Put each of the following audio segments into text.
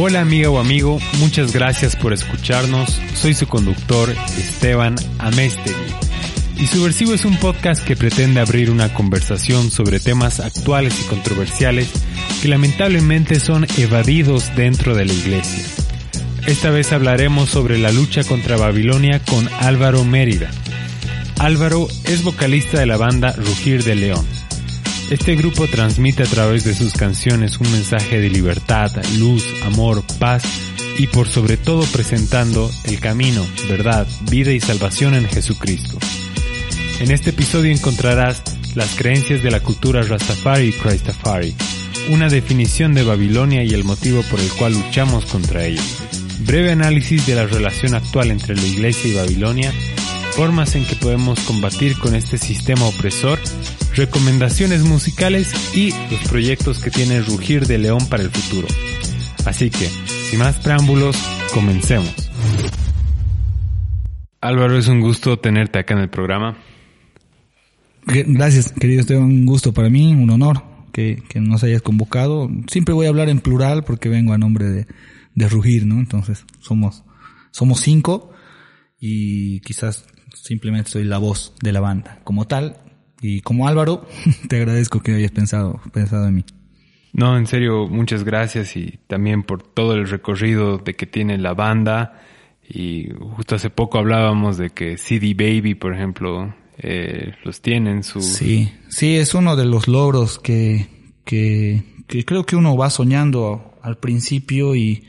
Hola amiga o amigo, muchas gracias por escucharnos. Soy su conductor Esteban Amestegui. Y Subversivo es un podcast que pretende abrir una conversación sobre temas actuales y controversiales que lamentablemente son evadidos dentro de la iglesia. Esta vez hablaremos sobre la lucha contra Babilonia con Álvaro Mérida. Álvaro es vocalista de la banda Rugir de León. Este grupo transmite a través de sus canciones un mensaje de libertad, luz, amor, paz y por sobre todo presentando el camino, verdad, vida y salvación en Jesucristo. En este episodio encontrarás las creencias de la cultura Rastafari y Christafari, una definición de Babilonia y el motivo por el cual luchamos contra ella, breve análisis de la relación actual entre la Iglesia y Babilonia, formas en que podemos combatir con este sistema opresor, recomendaciones musicales y los proyectos que tiene Rugir de León para el futuro. Así que, sin más preámbulos, comencemos. Álvaro, es un gusto tenerte acá en el programa. Gracias, querido Esteban. Un gusto para mí, un honor que, nos hayas convocado. Siempre voy a hablar en plural porque vengo a nombre de, de Rugir, ¿no? Entonces, somos, somos cinco y quizás simplemente soy la voz de la banda. Como tal, y como Álvaro, te agradezco que hayas pensado, pensado en mí. No, en serio, muchas gracias y también por todo el recorrido de que tiene la banda. Y justo hace poco hablábamos de que CD Baby, por ejemplo, eh, los tienen su... Sí, sí, es uno de los logros que, que, que creo que uno va soñando al principio y,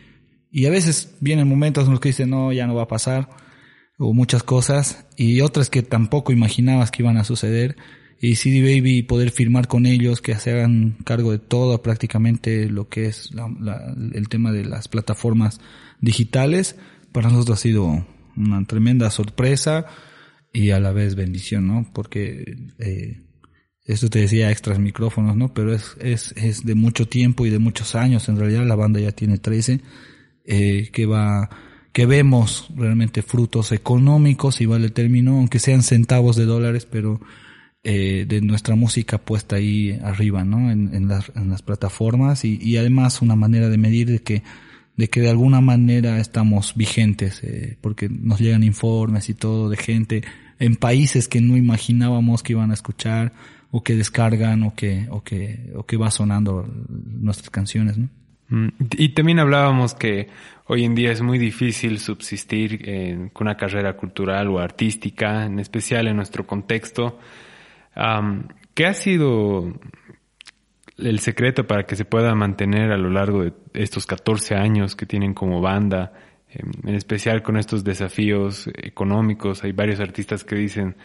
y a veces vienen momentos en los que dicen, no, ya no va a pasar, o muchas cosas, y otras que tampoco imaginabas que iban a suceder, y CD Baby poder firmar con ellos, que se hagan cargo de todo prácticamente lo que es el tema de las plataformas digitales, para nosotros ha sido una tremenda sorpresa, y a la vez bendición, ¿no? Porque eh, esto te decía extras micrófonos, ¿no? Pero es, es, es de mucho tiempo y de muchos años, en realidad la banda ya tiene 13, eh, que va, que vemos realmente frutos económicos, y vale el término, aunque sean centavos de dólares, pero eh, de nuestra música puesta ahí arriba, ¿no? En, en, las, en las plataformas y, y además una manera de medir de que de que de alguna manera estamos vigentes, eh, porque nos llegan informes y todo de gente en países que no imaginábamos que iban a escuchar o que descargan o que o que o que va sonando nuestras canciones, ¿no? Mm, y también hablábamos que hoy en día es muy difícil subsistir con una carrera cultural o artística, en especial en nuestro contexto. ¿Qué ha sido el secreto para que se pueda mantener a lo largo de estos 14 años que tienen como banda, em, en especial con estos desafíos económicos. Hay varios artistas que dicen,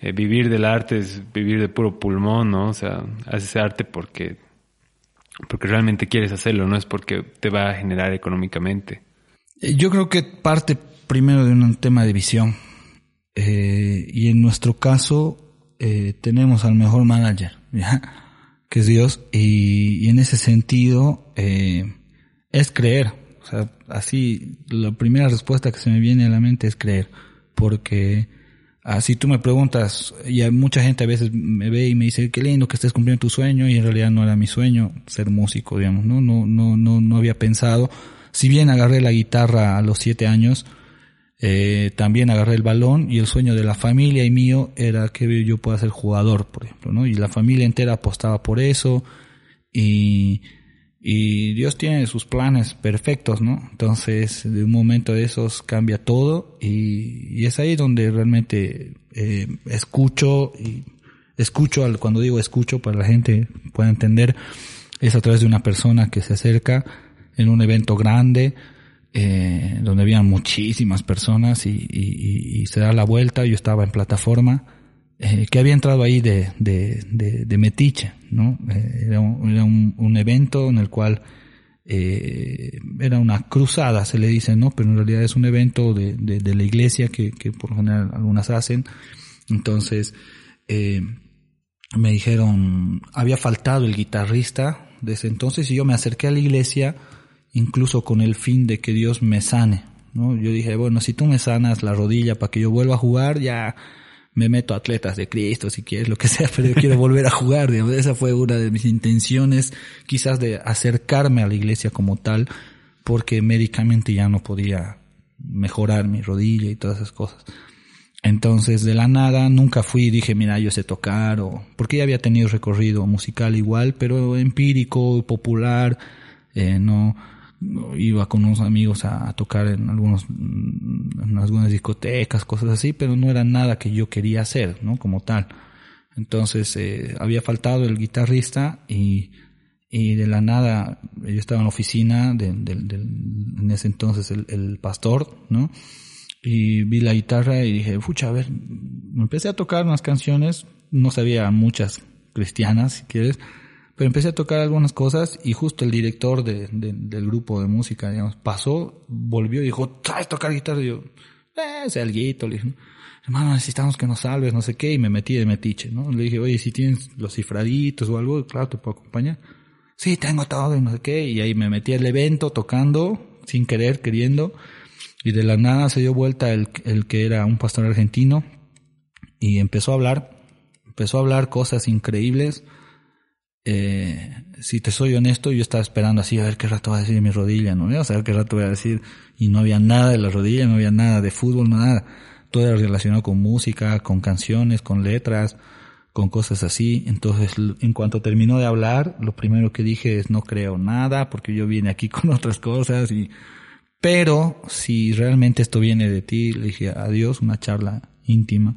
eh, vivir del arte es vivir de puro pulmón, ¿no? O sea, haces arte porque, porque realmente quieres hacerlo, no es porque te va a generar económicamente. Eh, yo creo que parte primero de un tema de visión. Eh, y en nuestro caso, tenemos al mejor manager, ¿ya? que es Dios, y, en ese sentido eh, es creer. O sea, así, la primera respuesta que se me viene a la mente es creer, porque así tú me preguntas, y mucha gente a veces me ve y me dice, qué lindo que estés cumpliendo tu sueño, y en realidad no era mi sueño ser músico, digamos, ¿no? No, no, no, no había pensado. Si bien agarré la guitarra a los siete años, eh, también agarré el balón y el sueño de la familia y mío era que yo pueda ser jugador, por ejemplo, ¿no? Y la familia entera apostaba por eso y, y Dios tiene sus planes perfectos, ¿no? Entonces, de un momento de esos cambia todo y, es ahí donde realmente eh, escucho y escucho, al, cuando digo escucho para la gente pueda entender, es a través de una persona que se acerca en un evento grande, eh, donde habían muchísimas personas y, se da la vuelta, yo estaba en plataforma, eh, que había entrado ahí de, de, de, metiche, ¿no? Eh, era, un, un, evento en el cual eh, era una cruzada, se le dice, ¿no? Pero en realidad es un evento de, de, la iglesia que, que por lo general algunas hacen. Entonces, me dijeron, había faltado el guitarrista desde entonces y yo me acerqué a la iglesia incluso con el fin de que Dios me sane. ¿no? Yo dije, bueno, si tú me sanas la rodilla para que yo vuelva a jugar, ya me meto a atletas de Cristo, si quieres, lo que sea, pero yo quiero volver a jugar. Esa fue una de mis intenciones, quizás de acercarme a la iglesia como tal, porque médicamente ya no podía mejorar mi rodilla y todas esas cosas. Entonces, de la nada, nunca fui y dije, mira, yo sé tocar, o, porque ya había tenido recorrido musical igual, pero empírico, popular, eh, no, iba con unos amigos a, tocar en algunos, en algunas discotecas, cosas así, pero no era nada que yo quería hacer, ¿no? Como tal. Entonces, eh, había faltado el guitarrista y, de la nada, yo estaba en la oficina de, en ese entonces el, pastor, ¿no? y vi la guitarra y dije, fucha, a ver, empecé a tocar unas canciones, no sabía muchas cristianas, si quieres, pero empecé a tocar algunas cosas y justo el director de, del grupo de música, digamos, pasó, volvió y dijo, ¿sabes tocar guitarra? Y yo, eh, ese alguito, le dije, hermano, necesitamos que nos salves, no sé qué, y me metí de metiche, ¿no? Le dije, oye, si tienes los cifraditos o algo, claro, te puedo acompañar. Sí, tengo todo y no sé qué, y ahí me metí al evento tocando, sin querer, queriendo, y de la nada se dio vuelta el, el que era un pastor argentino y empezó a hablar, empezó a hablar cosas increíbles. Eh, si te soy honesto, yo estaba esperando así a ver qué rato va a decir mi rodilla, no voy a saber qué rato voy a decir. Y no había nada de la rodilla, no había nada de fútbol, nada. Todo era relacionado con música, con canciones, con letras, con cosas así. Entonces, en cuanto terminó de hablar, lo primero que dije es no creo nada, porque yo vine aquí con otras cosas y pero si realmente esto viene de ti, le dije adiós, una charla íntima.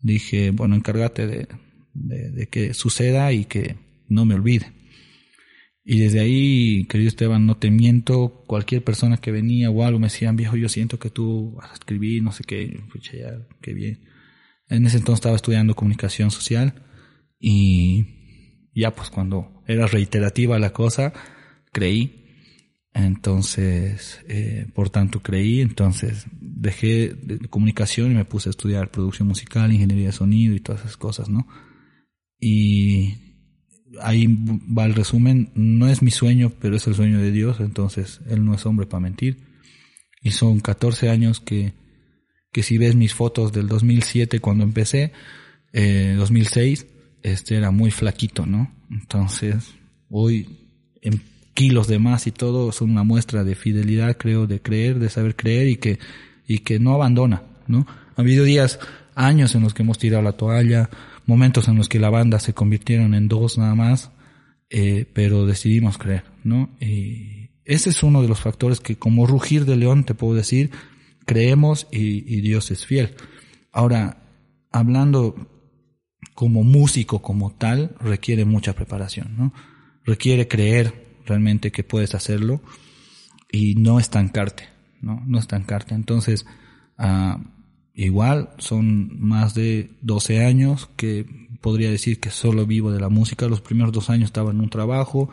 Dije, bueno, encárgate de, de, que suceda y que no me olvide. Y desde ahí, querido Esteban, no te miento, cualquier persona que venía o algo me decían, viejo, yo siento que tú vas a escribir, no sé qué, pucha, ya, qué bien. En ese entonces estaba estudiando comunicación social y ya pues cuando era reiterativa la cosa, creí entonces, eh, por tanto creí, entonces dejé de comunicación y me puse a estudiar producción musical, ingeniería de sonido y todas esas cosas, ¿no? Y ahí va el resumen, no es mi sueño, pero es el sueño de Dios, entonces Él no es hombre para mentir. Y son 14 años que, que si ves mis fotos del 2007 cuando empecé, eh, 2006, este era muy flaquito, ¿no? Entonces, hoy en kilos de más y todo son una muestra de fidelidad, creo, de creer, de saber creer y que, y que no abandona, ¿no? Ha habido días, años en los que hemos tirado la toalla, momentos en los que la banda se convirtieron en dos nada más, eh, pero decidimos creer, ¿no? Y ese es uno de los factores que como rugir de león te puedo decir, creemos y, Dios es fiel. Ahora, hablando como músico como tal, requiere mucha preparación, ¿no? Requiere creer, realmente que puedes hacerlo y no estancarte, ¿no? No estancarte. Entonces, uh, igual son más de 12 años que podría decir que solo vivo de la música. Los primeros dos años estaba en un trabajo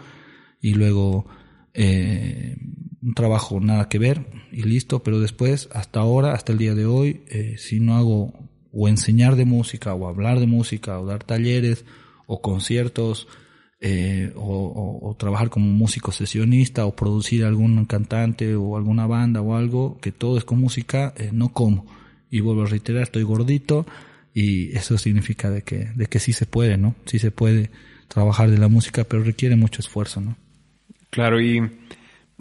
y luego eh, un trabajo nada que ver y listo, pero después, hasta ahora, hasta el día de hoy, eh, si no hago o enseñar de música o hablar de música o dar talleres o conciertos, eh, o, trabajar como músico sesionista o producir algún cantante o alguna banda o algo, que todo es con música, eh, no como. Y vuelvo a reiterar, estoy gordito y eso significa de que, de que sí se puede, ¿no? Sí se puede trabajar de la música, pero requiere mucho esfuerzo, ¿no? Claro, y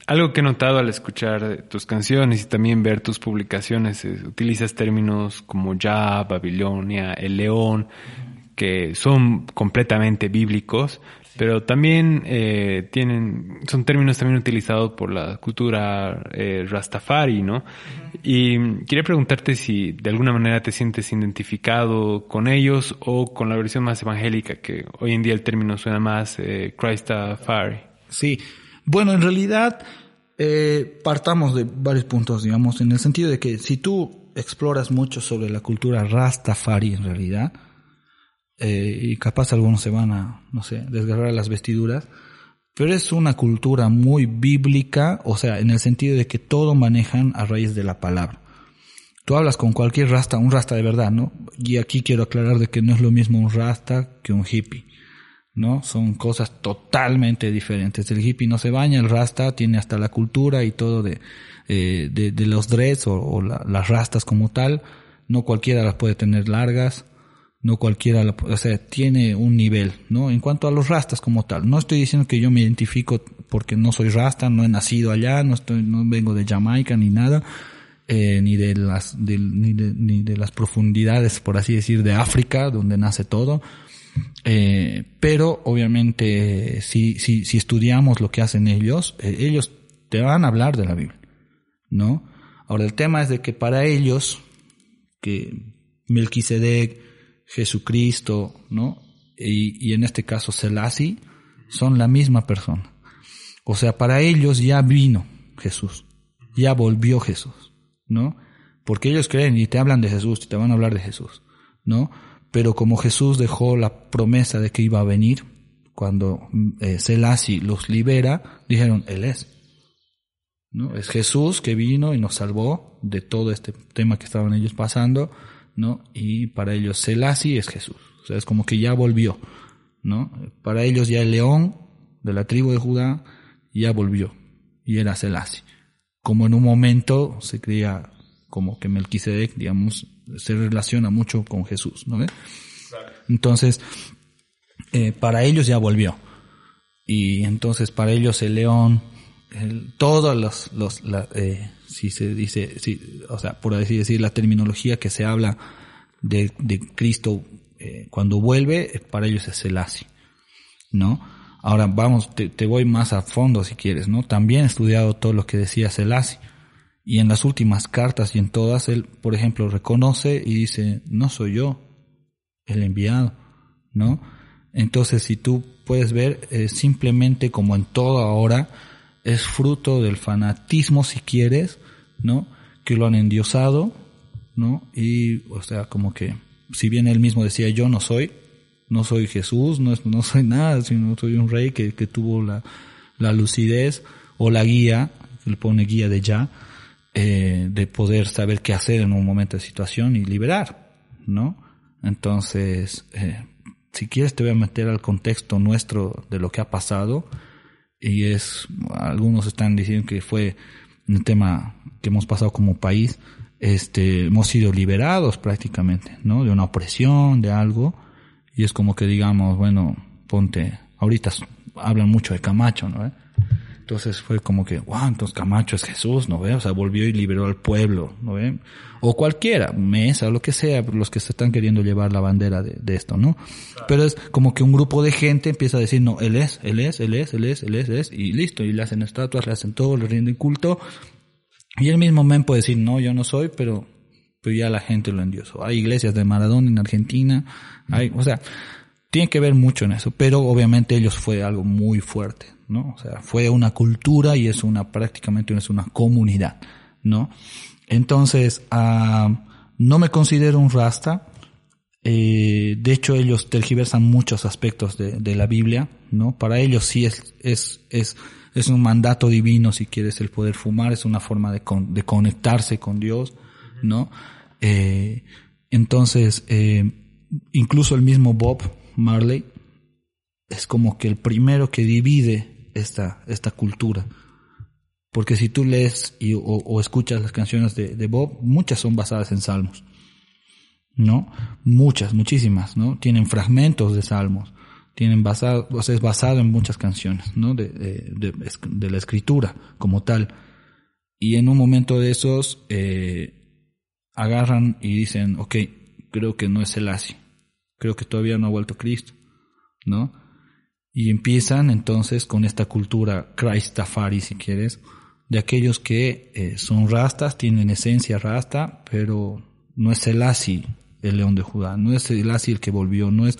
algo que he notado al escuchar tus canciones y también ver tus publicaciones, utilizas términos como ya, Babilonia, el león, que son completamente bíblicos, pero también eh, tienen, son términos también utilizados por la cultura eh, Rastafari, ¿no? Y quería preguntarte si de alguna manera te sientes identificado con ellos o con la versión más evangélica, que hoy en día el término suena más eh, Christafari. Sí, bueno, en realidad eh, partamos de varios puntos, digamos, en el sentido de que si tú exploras mucho sobre la cultura Rastafari en realidad, eh, y capaz algunos se van a, no sé, desgarrar las vestiduras, pero es una cultura muy bíblica, o sea, en el sentido de que todo manejan a raíz de la palabra. Tú hablas con cualquier rasta, un rasta de verdad, ¿no? Y aquí quiero aclarar de que no es lo mismo un rasta que un hippie, ¿no? Son cosas totalmente diferentes. El hippie no se baña, el rasta tiene hasta la cultura y todo de, eh, de, los dreads o, las rastas como tal. No cualquiera las puede tener largas No cualquiera, o sea, tiene un nivel, ¿no? En cuanto a los rastas como tal. No estoy diciendo que yo me identifico porque no soy rasta, no he nacido allá, no estoy, no vengo de Jamaica ni nada, eh, ni de las, ni, de, ni de las profundidades, por así decir, de África, donde nace todo. Eh, pero obviamente si, si, si estudiamos lo que hacen ellos, eh, ellos te van a hablar de la Biblia, ¿no? Ahora el tema es de que para ellos, que Melquisedec, Jesucristo, ¿no? Y, y en este caso Selassie, son la misma persona. O sea, para ellos ya vino Jesús, ya volvió Jesús, ¿no? Porque ellos creen y te hablan de Jesús, y te van a hablar de Jesús, ¿no? Pero como Jesús dejó la promesa de que iba a venir, cuando eh, Selassie los libera, dijeron, Él es. ¿No? Es Jesús que vino y nos salvó de todo este tema que estaban ellos pasando, ¿no? Y para ellos Selassie es Jesús. O sea, es como que ya volvió, ¿no? Para ellos ya el león de la tribu de Judá ya volvió y era Selassie. Como en un momento se creía como que Melquisedec, digamos, se relaciona mucho con Jesús, ¿no Entonces, eh, para ellos ya volvió. Y entonces para ellos el león, todos los, los eh, si se dice, si, o sea, por así decir, la terminología que se habla de, de Cristo eh, cuando vuelve, para ellos es Selassie, ¿no? Ahora vamos, te, te, voy más a fondo si quieres, ¿no? También he estudiado todo lo que decía Selassie y en las últimas cartas y en todas, él, por ejemplo, reconoce y dice, no soy yo el enviado, ¿no? Entonces, si tú puedes ver, simplemente como en todo ahora, es fruto del fanatismo, si quieres, ¿no? Que lo han endiosado, ¿no? Y, o sea, como que, si bien él mismo decía, yo no soy, no soy Jesús, no, no soy nada, sino soy un rey que, que tuvo la, la lucidez o la guía, él pone guía de ya, eh, de poder saber qué hacer en un momento de situación y liberar, ¿no? Entonces, eh, si quieres te voy a meter al contexto nuestro de lo que ha pasado y es, algunos están diciendo que fue un tema que hemos pasado como país, este, hemos sido liberados prácticamente, ¿no? De una opresión, de algo, y es como que digamos, bueno, ponte, ahorita hablan mucho de Camacho, ¿no? Entonces fue como que, wow, entonces Camacho es Jesús, ¿no ve? O sea, volvió y liberó al pueblo, ¿no ve? O cualquiera, Mesa, lo que sea, los que se están queriendo llevar la bandera de, de esto, ¿no? Pero es como que un grupo de gente empieza a decir, no, él es, él es, él es, él es, él es, él es, y listo, y le hacen estatuas, le hacen todo, le rinden culto. Y el mismo men puede decir, no, yo no soy, pero, pero ya la gente lo endiosó. Hay iglesias de Maradona en Argentina, hay, o sea, tiene que ver mucho en eso, pero obviamente ellos fue algo muy fuerte, ¿no? O sea, fue una cultura y es una, prácticamente es una comunidad, ¿no? Entonces, uh, no me considero un rasta, eh, de hecho ellos tergiversan muchos aspectos de, de, la Biblia, ¿no? Para ellos sí es, es, es, es un mandato divino, si quieres, el poder fumar, es una forma de, con, de conectarse con Dios, ¿no? Eh, entonces, eh, incluso el mismo Bob Marley es como que el primero que divide esta, esta cultura. Porque si tú lees y, o, escuchas las canciones de, Bob, muchas son basadas en salmos. ¿No? Muchas, muchísimas, ¿no? Tienen fragmentos de salmos. Tienen basado, o sea, es basado en muchas canciones, ¿no? De, de, de, la escritura como tal. Y en un momento de esos, eh, agarran y dicen, ok, creo que no es el Asi. Creo que todavía no ha vuelto Cristo, ¿no? Y empiezan entonces con esta cultura Christafari, si quieres, de aquellos que eh, son rastas, tienen esencia rasta, pero no es el Asi el león de Judá, no es el Asi el que volvió, no es,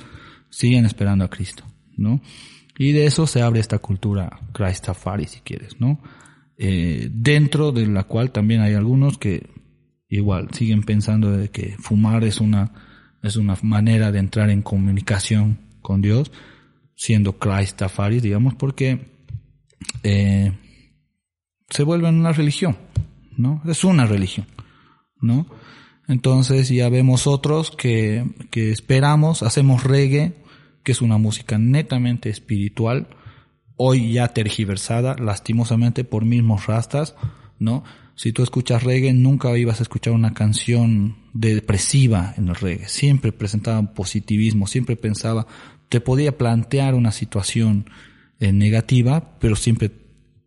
siguen esperando a Cristo, ¿no? Y de eso se abre esta cultura Christafari, si quieres, ¿no? Eh, dentro de la cual también hay algunos que igual siguen pensando de que fumar es una, es una manera de entrar en comunicación con Dios, siendo Christ Tafari, digamos, porque eh, se vuelve una religión, ¿no? Es una religión, ¿no? Entonces ya vemos otros que, que esperamos, hacemos reggae, que es una música netamente espiritual, hoy ya tergiversada, lastimosamente por mismos rastas, ¿no? Si tú escuchas reggae, nunca ibas a escuchar una canción depresiva en el reggae. Siempre presentaba positivismo, siempre pensaba, te podía plantear una situación eh, negativa, pero siempre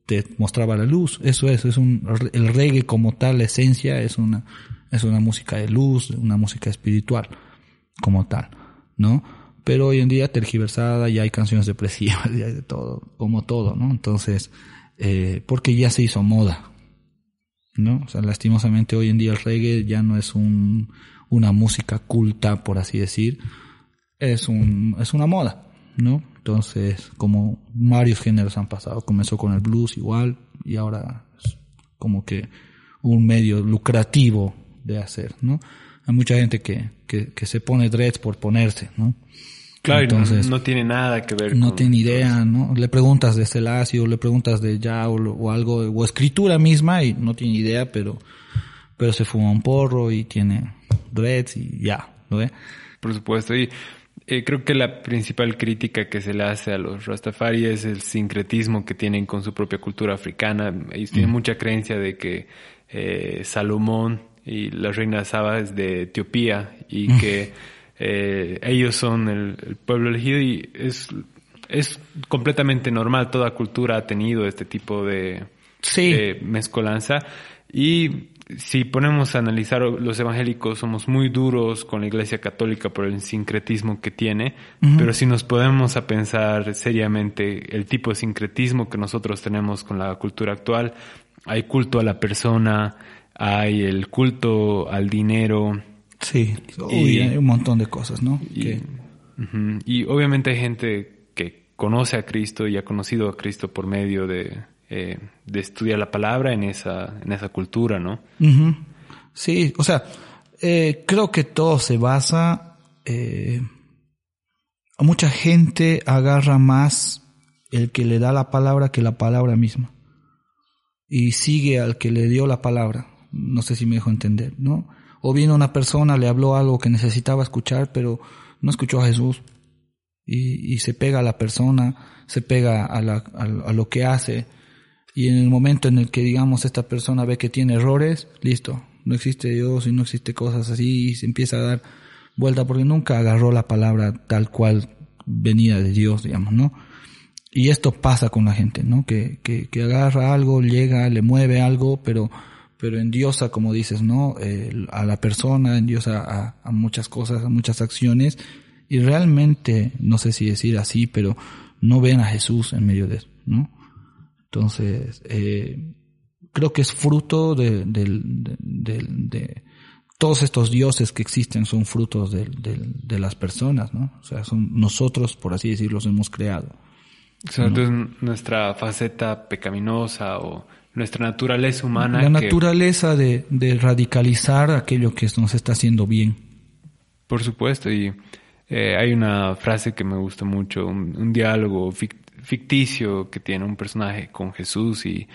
te mostraba la luz. Eso es, es un, el reggae como tal, la esencia es una, es una música de luz, una música espiritual como tal, ¿no? Pero hoy en día tergiversada, ya hay canciones depresivas, ya hay de todo, como todo, ¿no? Entonces, eh, porque ya se hizo moda, ¿no? O sea, lastimosamente hoy en día el reggae ya no es un, una música culta, por así decir, es un, es una moda, ¿no? Entonces, como varios géneros han pasado, comenzó con el blues igual, y ahora es como que un medio lucrativo de hacer, ¿no? Hay mucha gente que, que, que se pone dreads por ponerse, ¿no? Claro, Entonces, no, tiene nada que ver. No tiene idea, ¿no? Le preguntas de Selassie o le preguntas de ya o, algo, o escritura misma y no tiene idea, pero, pero se fuma un porro y tiene dreads y ya, ¿no ve? Por supuesto, y eh, creo que la principal crítica que se le hace a los Rastafari es el sincretismo que tienen con su propia cultura africana. Ellos tienen mm. mucha creencia de que eh, Salomón y la reina Saba es de Etiopía y mm. que eh, ellos son el, pueblo elegido y es, es completamente normal, toda cultura ha tenido este tipo de, mezcolanza. Y si ponemos a analizar los evangélicos somos muy duros con la iglesia católica por el sincretismo que tiene, pero si nos podemos a pensar seriamente el tipo de sincretismo que nosotros tenemos con la cultura actual, hay culto a la persona, hay el culto al dinero, Sí, y, hay un montón de cosas, ¿no? Y, obviamente hay gente que conoce a Cristo y ha conocido a Cristo por medio de, eh, de estudiar la palabra en esa, en esa cultura, ¿no? Sí, o sea, eh, creo que todo se basa, eh, mucha gente agarra más el que le da la palabra que la palabra misma. Y sigue al que le dio la palabra. No sé si me dejo entender, ¿no? O vino una persona, le habló algo que necesitaba escuchar, pero no escuchó a Jesús. Y, y se pega a la persona, se pega a, la, lo que hace. Y en el momento en el que, digamos, esta persona ve que tiene errores, listo, no existe Dios y no existe cosas así, y se empieza a dar vuelta porque nunca agarró la palabra tal cual venía de Dios, digamos, ¿no? Y esto pasa con la gente, ¿no? Que, que, que agarra algo, llega, le mueve algo, pero pero en endiosa, como dices, ¿no? a la persona, endiosa a, a muchas cosas, a muchas acciones, y realmente, no sé si decir así, pero no ven a Jesús en medio de eso, ¿no? Entonces, eh, creo que es fruto de, de, todos estos dioses que existen son frutos de, de, las personas, ¿no? O sea, son nosotros, por así decirlo, los hemos creado. O sea, entonces nuestra faceta pecaminosa o nuestra naturaleza humana. La naturaleza de, de, radicalizar aquello que nos está haciendo bien. Por supuesto, y eh, hay una frase que me gusta mucho, un, diálogo ficticio que tiene un personaje con Jesús y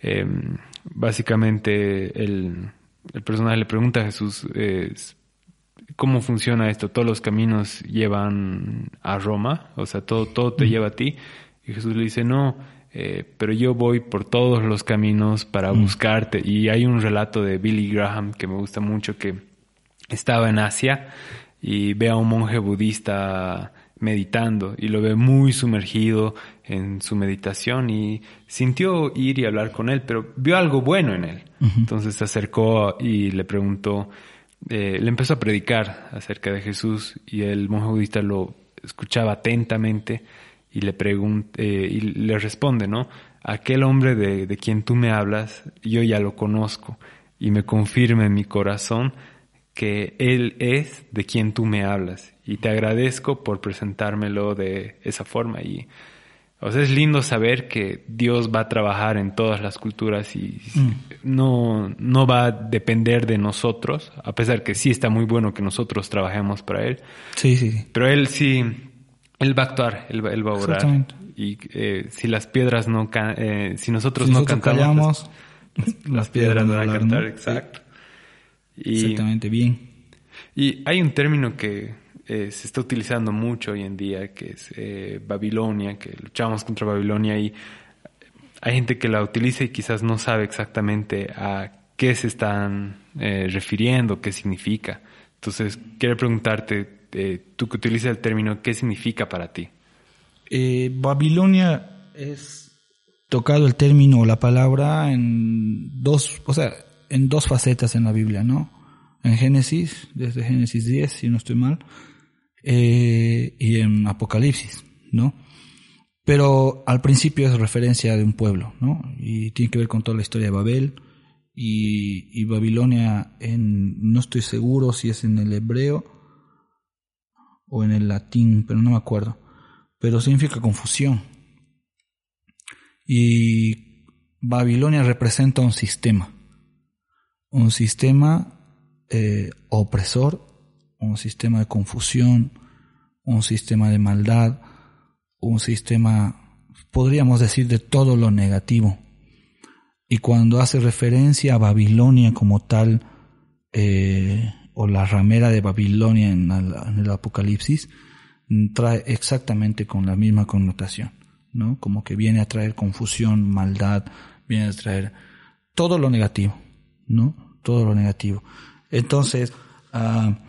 em, básicamente el, el, personaje le pregunta a Jesús cómo funciona esto, todos los caminos llevan a Roma, o sea, todo, todo te lleva a ti. Y Jesús le dice, no, eh, pero yo voy por todos los caminos para mm. buscarte. Y hay un relato de Billy Graham que me gusta mucho que estaba en Asia y ve a un monje budista meditando y lo ve muy sumergido en su meditación y sintió ir y hablar con él, pero vio algo bueno en él. Entonces se acercó y le preguntó, eh, le empezó a predicar acerca de Jesús y el monje budista lo escuchaba atentamente y le pregunta, eh, y le responde, ¿no? Aquel hombre de, de quien tú me hablas, yo ya lo conozco y me confirma en mi corazón que Él es de quien tú me hablas y te agradezco por presentármelo de esa forma y o sea, es lindo saber que Dios va a trabajar en todas las culturas y mm. no, no va a depender de nosotros, a pesar que sí está muy bueno que nosotros trabajemos para Él. Sí, sí. Pero Él sí, él va a actuar, él va, él va a orar. Y eh, si las piedras no eh, si nosotros no cantamos, las, piedras, no van a cantar, exacto. Exactamente, bien. Y hay un término que eh, se está utilizando mucho hoy en día, que es Babilonia, que luchamos contra Babilonia y hay gente que la utiliza y quizás no sabe exactamente a qué se están refiriendo, qué significa. Entonces, quiero preguntarte, eh, tú que utilizas el término, ¿qué significa para ti? Eh, Babilonia es tocado el término o la palabra en dos, o sea, en dos facetas en la Biblia, ¿no? En Génesis, desde Génesis 10, si no estoy mal, y en Apocalipsis, ¿no? Pero al principio es referencia de un pueblo, ¿no? Y tiene que ver con toda la historia de Babel y, Babilonia, en, no estoy seguro si es en el hebreo o en el latín, pero no me acuerdo. Pero significa confusión. Y Babilonia representa un sistema, un sistema eh, opresor, un sistema de confusión, un sistema de maldad, un sistema, podríamos decir, de todo lo negativo. Y cuando hace referencia a Babilonia como tal, eh, o la ramera de Babilonia en, el Apocalipsis, trae exactamente con la misma connotación, ¿no? Como que viene a traer confusión, maldad, viene a traer todo lo negativo, ¿no? Todo lo negativo. Entonces, ah,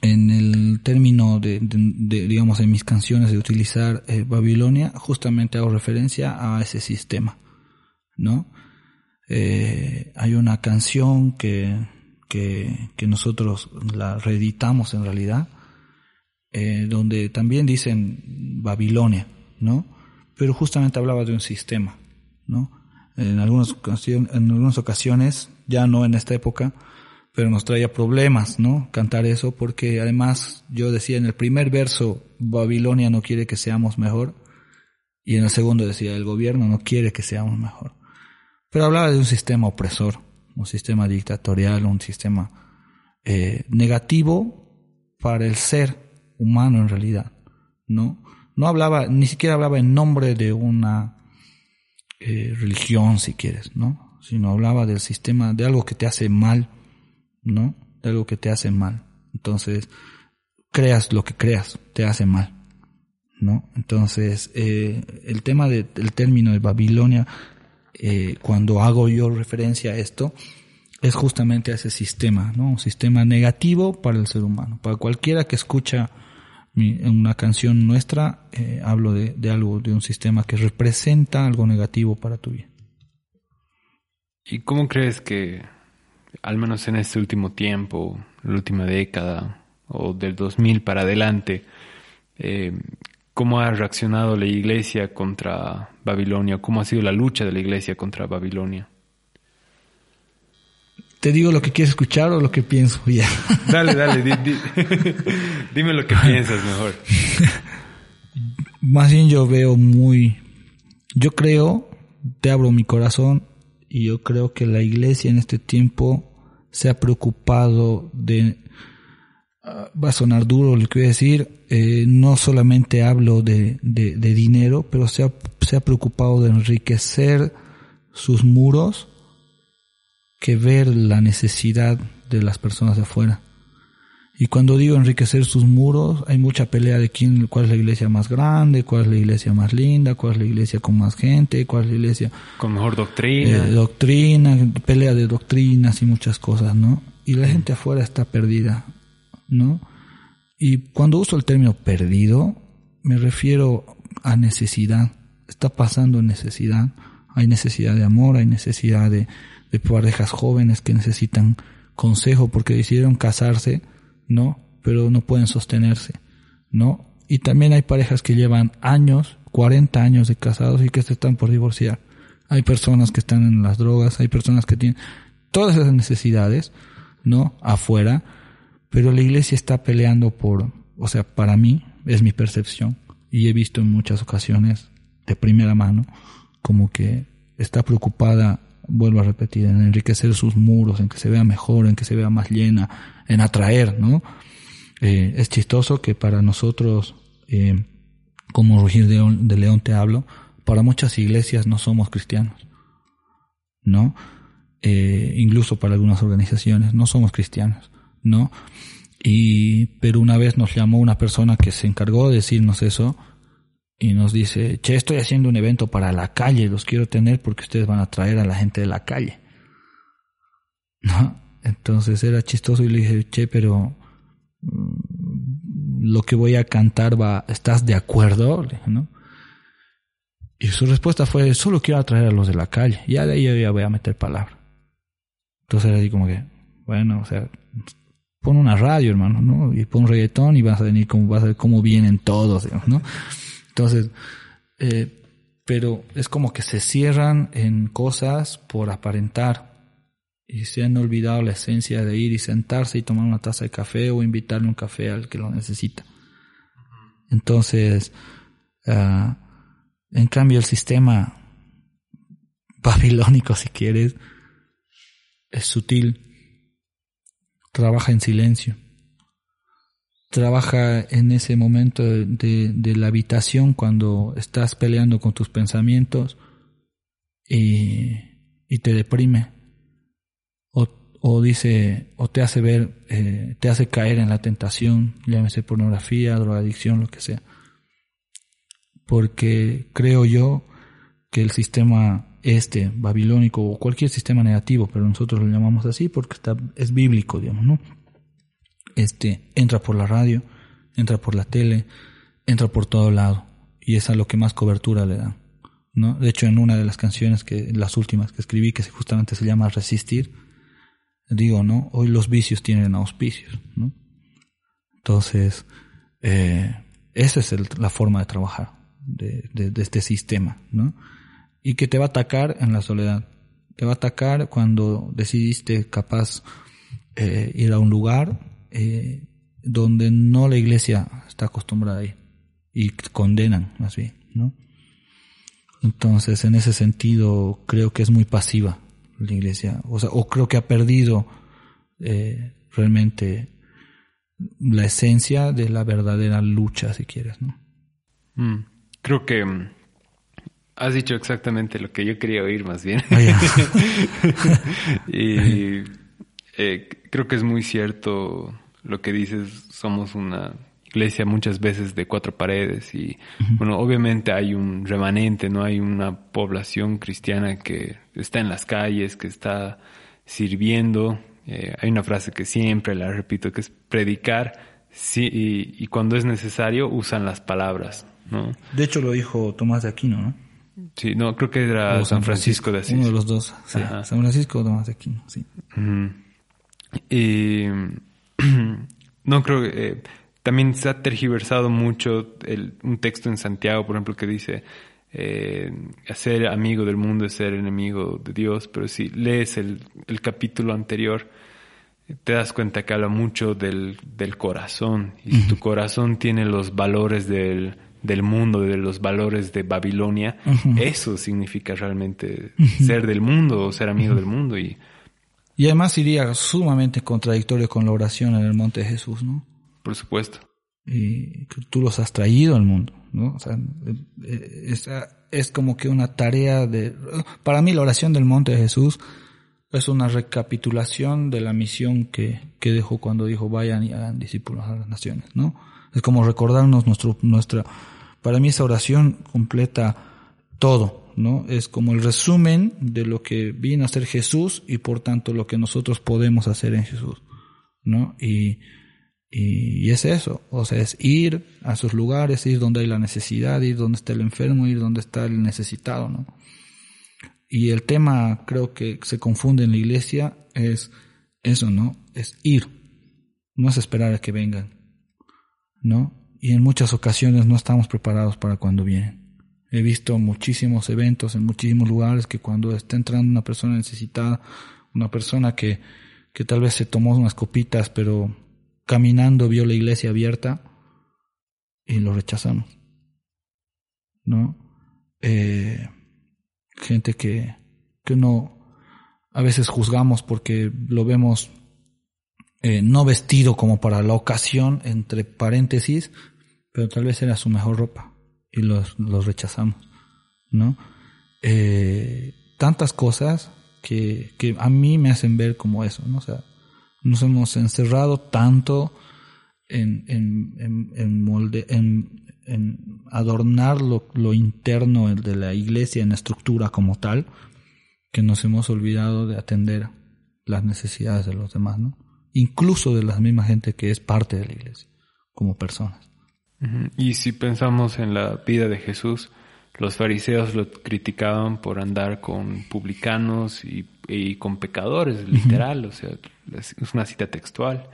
en el término de, digamos, en mis canciones de utilizar eh, Babilonia, justamente hago referencia a ese sistema, ¿no? Eh, hay una canción que, que, nosotros la reeditamos en realidad, eh, donde también dicen Babilonia, ¿no? Pero justamente hablaba de un sistema, ¿no? En algunas, en algunas ocasiones, ya no en esta época, pero nos traía problemas, ¿no? Cantar eso, porque además yo decía en el primer verso, Babilonia no quiere que seamos mejor, y en el segundo decía, el gobierno no quiere que seamos mejor. Pero hablaba de un sistema opresor, un sistema dictatorial, un sistema eh, negativo para el ser humano en realidad, ¿no? No hablaba, ni siquiera hablaba en nombre de una eh, religión, si quieres, ¿no? Sino hablaba del sistema, de algo que te hace mal, ¿no? De algo que te hace mal. Entonces, creas lo que creas, te hace mal, ¿no? Entonces, eh, el tema del término de Babilonia, eh, cuando hago yo referencia a esto, es justamente a ese sistema, ¿no? Un sistema negativo para el ser humano. Para cualquiera que escucha una canción nuestra, eh, hablo de, algo, de un sistema que representa algo negativo para tu vida. ¿Y cómo crees que al menos en este último tiempo, la última década o del 2000 para adelante, eh, cómo ha reaccionado la iglesia contra Babilonia, cómo ha sido la lucha de la iglesia contra Babilonia. ¿Te digo lo que quieres escuchar o lo que pienso ya? Dale, dale, dime lo que piensas mejor. Más bien yo veo muy, yo creo, te abro mi corazón y yo creo que la iglesia en este tiempo se ha preocupado de, va a sonar duro lo que voy a decir, eh, no solamente hablo de, de, dinero, pero se ha, se ha preocupado de enriquecer sus muros que ver la necesidad de las personas de afuera. Y cuando digo enriquecer sus muros, hay mucha pelea de quién, cuál es la iglesia más grande, cuál es la iglesia más linda, cuál es la iglesia con más gente, cuál es la iglesia con mejor doctrina. Eh, doctrina, pelea de doctrinas y muchas cosas, ¿no? Y la gente afuera está perdida, ¿no? Y cuando uso el término perdido, me refiero a necesidad. Está pasando necesidad. Hay necesidad de amor, hay necesidad de, de parejas jóvenes que necesitan consejo porque decidieron casarse ¿no? Pero no pueden sostenerse, ¿no? Y también hay parejas que llevan años, 40 años de casados y que se están por divorciar. Hay personas que están en las drogas, hay personas que tienen todas esas necesidades, ¿no? Afuera, pero la iglesia está peleando por, o sea, para mí es mi percepción y he visto en muchas ocasiones de primera mano como que está preocupada vuelvo a repetir, en enriquecer sus muros, en que se vea mejor, en que se vea más llena, en atraer, ¿no? Eh, es chistoso que para nosotros, eh, como Rugir de, León te hablo, para muchas iglesias no somos cristianos, ¿no? Eh, incluso para algunas organizaciones no somos cristianos, ¿no? Y, pero una vez nos llamó una persona que se encargó de decirnos eso, y nos dice, che, estoy haciendo un evento para la calle, los quiero tener porque ustedes van a traer a la gente de la calle. ¿no? Entonces era chistoso y le dije, che, pero mm, lo que voy a cantar va, ¿estás de acuerdo? ¿no? Y su respuesta fue, solo quiero atraer a los de la calle. Ya de ahí ya voy a meter palabra. Entonces era así como que, bueno, o sea, pon una radio, hermano, ¿no? Y pon reggaetón y vas a venir como, vas a ver cómo vienen todos, ¿no? Entonces, eh, pero es como que se cierran en cosas por aparentar y se han olvidado la esencia de ir y sentarse y tomar una taza de café o invitarle un café al que lo necesita. Entonces, uh, en cambio el sistema babilónico, si quieres, es sutil, trabaja en silencio, trabaja en ese momento de, la habitación cuando estás peleando con tus pensamientos y, y te deprime. O, o, dice o te hace ver eh, te hace caer en la tentación llámese pornografía drogadicción lo que sea. Porque creo yo que el sistema este babilónico o cualquier sistema negativo, pero nosotros lo llamamos así porque está, es bíblico, digamos, ¿no? Este entra por la radio, entra por la tele, entra por todo lado y es a lo que más cobertura le dan, ¿no? De hecho, en una de las canciones que las últimas que escribí que justamente se llama Resistir, digo, ¿no? Hoy los vicios tienen auspicios, ¿no? Entonces, eh, esa es la forma de trabajar de, de este sistema, ¿no? Y que te va a atacar en la soledad. Te va a atacar cuando decidiste capaz eh, ir a un lugar eh, donde no la iglesia está acostumbrada a ir y condenan más bien, ¿no? Entonces, en ese sentido, creo que es muy pasiva la iglesia, o sea, o creo que ha perdido eh, realmente la esencia de la verdadera lucha, si quieres, ¿no? Mm. creo que mm, Has dicho exactamente lo que yo quería oír más bien. Ah, y eh, creo que es muy cierto lo que dices. Somos una iglesia muchas veces de cuatro paredes y bueno, obviamente hay un remanente, no hay una población cristiana que está en las calles, que está sirviendo. Eh, hay una frase que siempre la repito, que es predicar sí, y, y cuando es necesario usan las palabras. ¿no? De hecho lo dijo Tomás de Aquino, ¿no? Sí, no, creo que era San Francisco, de Asís. Uno de los dos, sí. San Francisco o Tomás de Aquino, sí. Y no creo que... Eh, también se ha tergiversado mucho el, un texto en Santiago, por ejemplo, que dice, eh, ser amigo del mundo es ser enemigo de Dios, pero si lees el, el capítulo anterior, te das cuenta que habla mucho del, del corazón. Y si tu corazón tiene los valores del, del mundo, de los valores de Babilonia, eso significa realmente ser del mundo o ser amigo del mundo. Y, y además iría sumamente contradictorio con la oración en el monte de Jesús, ¿no? Por supuesto. Y tú los has traído al mundo, ¿no? O sea, es, es como que una tarea de... Para mí la oración del monte de Jesús es una recapitulación de la misión que, que dejó cuando dijo vayan y hagan discípulos a las naciones, ¿no? Es como recordarnos nuestro, nuestra, para mí esa oración completa todo, ¿no? Es como el resumen de lo que vino a hacer Jesús y por tanto lo que nosotros podemos hacer en Jesús, ¿no? Y, y, es eso, o sea, es ir a sus lugares, ir donde hay la necesidad, ir donde está el enfermo, ir donde está el necesitado, ¿no? Y el tema creo que se confunde en la iglesia es eso, ¿no? Es ir, no es esperar a que vengan, ¿no? y en muchas ocasiones no estamos preparados para cuando vienen. He visto muchísimos eventos en muchísimos lugares que cuando está entrando una persona necesitada, una persona que, que tal vez se tomó unas copitas, pero caminando vio la iglesia abierta y lo rechazamos. ¿No? Eh, gente que, que no, a veces juzgamos porque lo vemos eh, no vestido como para la ocasión, entre paréntesis, pero tal vez era su mejor ropa y los, los rechazamos, ¿no? Eh, tantas cosas que, que a mí me hacen ver como eso, ¿no? O sea, nos hemos encerrado tanto en, en, en, en molde, en, adornar lo, lo interno de la iglesia en la estructura como tal, que nos hemos olvidado de atender las necesidades de los demás, ¿no? Incluso de la misma gente que es parte de la iglesia, como personas. Y si pensamos en la vida de Jesús, los fariseos lo criticaban por andar con publicanos y, con pecadores, literal, o sea, es una cita textual.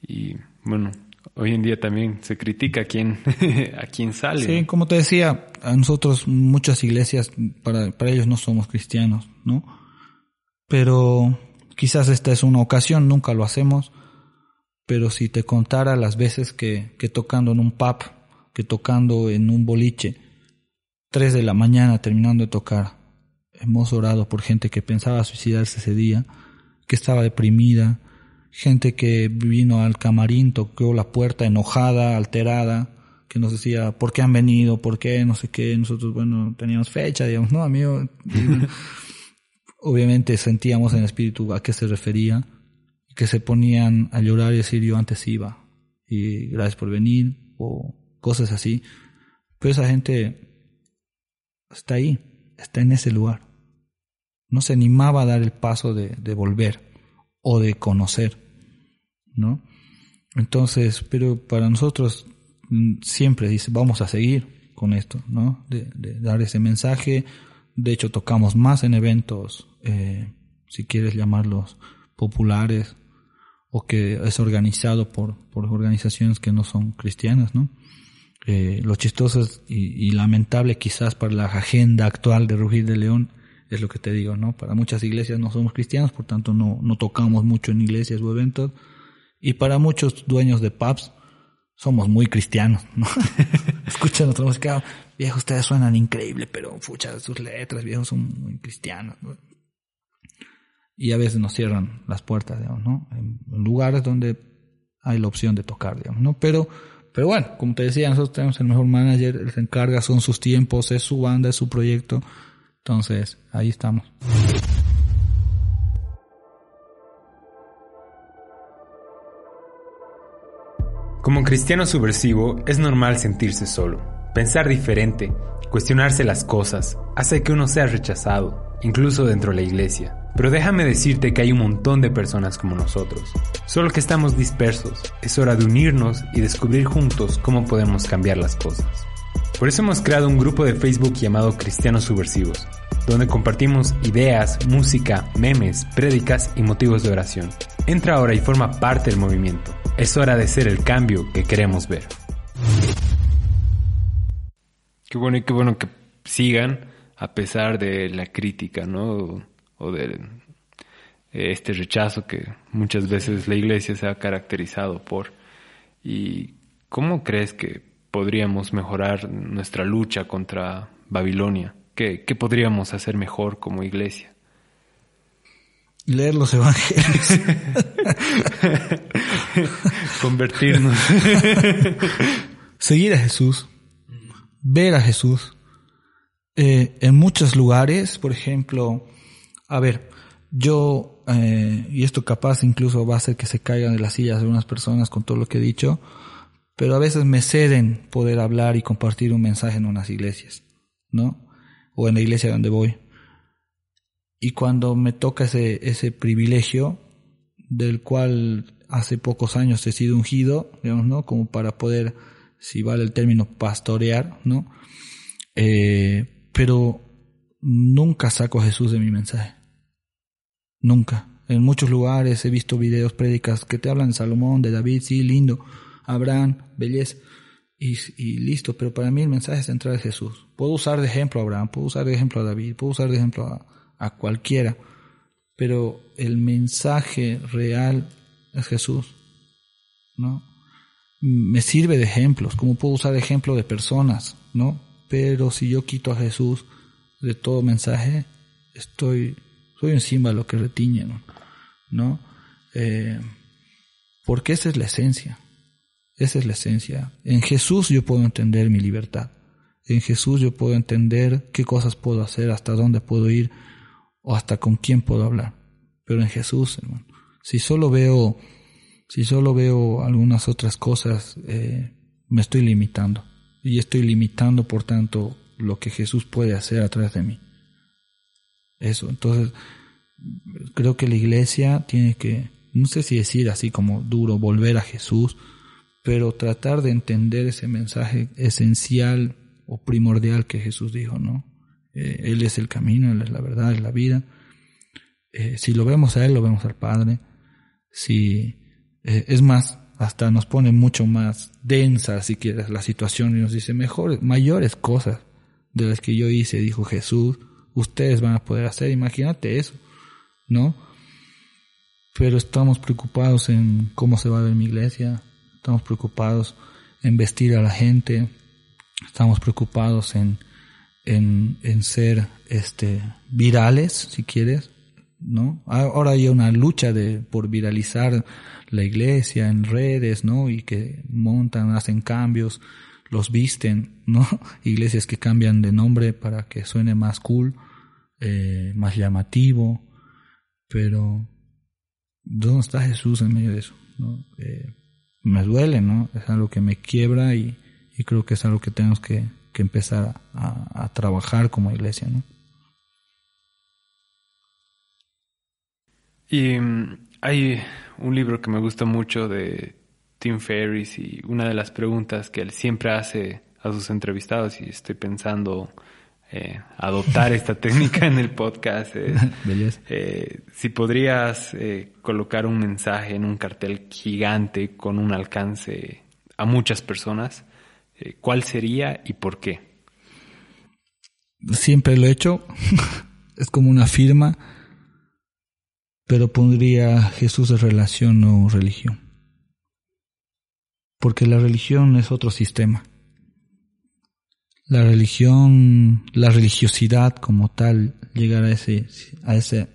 Y bueno, hoy en día también se critica a quién, a quién sale. Sí, como te decía, a nosotros muchas iglesias, para, para ellos no somos cristianos, ¿no? Pero quizás esta es una ocasión, nunca lo hacemos, pero si te contara las veces que, tocando en un pub, que tocando en un boliche, tres de la mañana terminando de tocar, hemos orado por gente que pensaba suicidarse ese día, que estaba deprimida, gente que vino al camarín, tocó la puerta enojada, alterada, que nos decía, ¿por qué han venido? ¿Por qué? No sé qué. Nosotros, bueno, teníamos fecha, digamos, no, amigo. Obviamente sentíamos en el espíritu a qué se refería que se ponían a llorar y decir yo antes iba y gracias por venir o cosas así. Pero esa gente está ahí, está en ese lugar. No se animaba a dar el paso de, de volver o de conocer, ¿no? Entonces, pero para nosotros mm, siempre dice, vamos a seguir con esto, ¿no? De, de dar ese mensaje. De hecho, tocamos más en eventos, eh, si quieres llamarlos populares, o que es organizado por, por organizaciones que no son cristianas, ¿no? Eh, lo chistoso y, lamentable quizás para la agenda actual de Rugir de León es lo que te digo, ¿no? Para muchas iglesias no somos cristianos, por tanto no, no tocamos mucho en iglesias o eventos. Y para muchos dueños de pubs somos muy cristianos, ¿no? Escuchan nuestra música, viejo, ustedes suenan increíble, pero fucha, sus letras, viejos, son muy cristianos, ¿no? Y a veces nos cierran las puertas, digamos, ¿no? En, lugares donde hay la opción de tocar, digamos, ¿no? Pero, pero bueno, como te decía, nosotros tenemos el mejor manager, él se encarga, son sus tiempos, es su banda, es su proyecto. Entonces, ahí estamos. Como cristiano subversivo, es normal sentirse solo, pensar diferente, cuestionarse las cosas, hace que uno sea rechazado, incluso dentro de la iglesia. Pero déjame decirte que hay un montón de personas como nosotros, solo que estamos dispersos. Es hora de unirnos y descubrir juntos cómo podemos cambiar las cosas. Por eso hemos creado un grupo de Facebook llamado Cristianos Subversivos, donde compartimos ideas, música, memes, prédicas y motivos de oración. Entra ahora y forma parte del movimiento. Es hora de ser el cambio que queremos ver. Qué bueno y qué bueno que sigan a pesar de la crítica, ¿no? O de eh, este rechazo que muchas veces la iglesia se ha caracterizado por. ¿Y cómo crees que podríamos mejorar nuestra lucha contra Babilonia? ¿Qué, qué podríamos hacer mejor como iglesia? Leer los evangelios. Convertirnos. Seguir a Jesús. Ver a Jesús. Eh, en muchos lugares, por ejemplo, a ver, yo, eh, y esto capaz incluso va a hacer que se caigan de las sillas algunas personas con todo lo que he dicho, pero a veces me ceden poder hablar y compartir un mensaje en unas iglesias, ¿no? O en la iglesia donde voy. Y cuando me toca ese, ese privilegio, del cual hace pocos años he sido ungido, digamos, ¿no? Como para poder, si vale el término, pastorear, ¿no? Eh, pero nunca saco a Jesús de mi mensaje. Nunca. En muchos lugares he visto videos, prédicas que te hablan de Salomón, de David, sí, lindo, Abraham, belleza, y, listo. Pero para mí el mensaje central es Jesús. Puedo usar de ejemplo a Abraham, puedo usar de ejemplo a David, puedo usar de ejemplo a, cualquiera, pero el mensaje real es Jesús, ¿no? Me sirve de ejemplos, como puedo usar ejemplo de personas, ¿no? Pero si yo quito a Jesús de todo mensaje, estoy soy un símbolo que retiñe, ¿no? Eh, porque esa es la esencia. Esa es la esencia. En Jesús yo puedo entender mi libertad. En Jesús yo puedo entender qué cosas puedo hacer, hasta dónde puedo ir o hasta con quién puedo hablar. Pero en Jesús, hermano. Si solo veo, si solo veo algunas otras cosas, eh, me estoy limitando. Y estoy limitando, por tanto, lo que Jesús puede hacer a través de mí. Eso, entonces, creo que la iglesia tiene que, no sé si decir así como duro, volver a Jesús, pero tratar de entender ese mensaje esencial o primordial que Jesús dijo, ¿no? Eh, él es el camino, Él es la verdad, es la vida. Eh, si lo vemos a Él, lo vemos al Padre. Si, eh, es más, hasta nos pone mucho más densa, si quieres, la situación y nos dice mejores, mayores cosas de las que yo hice, dijo Jesús, ustedes van a poder hacer, imagínate eso, ¿no? Pero estamos preocupados en cómo se va a ver mi iglesia, estamos preocupados en vestir a la gente, estamos preocupados en, en, en ser este, virales, si quieres, ¿no? Ahora hay una lucha de, por viralizar la iglesia en redes, ¿no? Y que montan, hacen cambios, los visten, ¿no? Iglesias que cambian de nombre para que suene más cool, eh, más llamativo, pero ¿dónde está Jesús en medio de eso? ¿no? Eh, me duele, ¿no? Es algo que me quiebra y, y creo que es algo que tenemos que, que empezar a, a trabajar como iglesia, ¿no? Y mm, hay un libro que me gusta mucho de Tim Ferriss y una de las preguntas que él siempre hace a sus entrevistados y estoy pensando eh, adoptar esta técnica en el podcast. eh, si podrías eh, colocar un mensaje en un cartel gigante con un alcance a muchas personas, ¿cuál sería y por qué? Siempre lo he hecho. es como una firma pero pondría Jesús de relación o religión. Porque la religión es otro sistema. La religión, la religiosidad como tal, llegar a ese, a ese,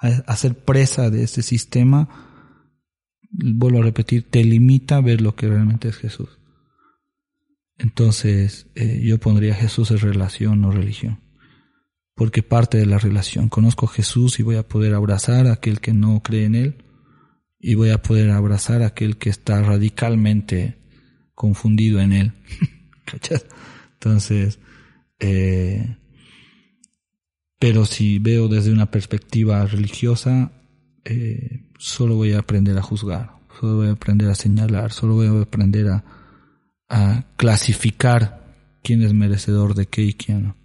a ser presa de ese sistema, vuelvo a repetir, te limita a ver lo que realmente es Jesús. Entonces, eh, yo pondría Jesús en relación o religión porque parte de la relación. Conozco a Jesús y voy a poder abrazar a aquel que no cree en Él y voy a poder abrazar a aquel que está radicalmente confundido en Él. Entonces, eh, pero si veo desde una perspectiva religiosa, eh, solo voy a aprender a juzgar, solo voy a aprender a señalar, solo voy a aprender a, a clasificar quién es merecedor de qué y quién no.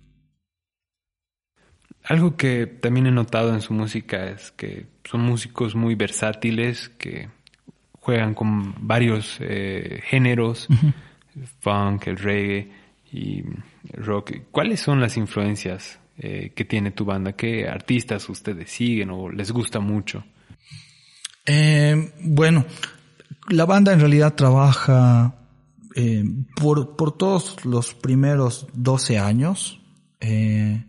Algo que también he notado en su música es que son músicos muy versátiles, que juegan con varios eh, géneros, el funk, el reggae y rock. ¿Cuáles son las influencias eh, que tiene tu banda? ¿Qué artistas ustedes siguen o les gusta mucho? Eh, bueno, la banda en realidad trabaja por, por todos los primeros 12 años. Eh,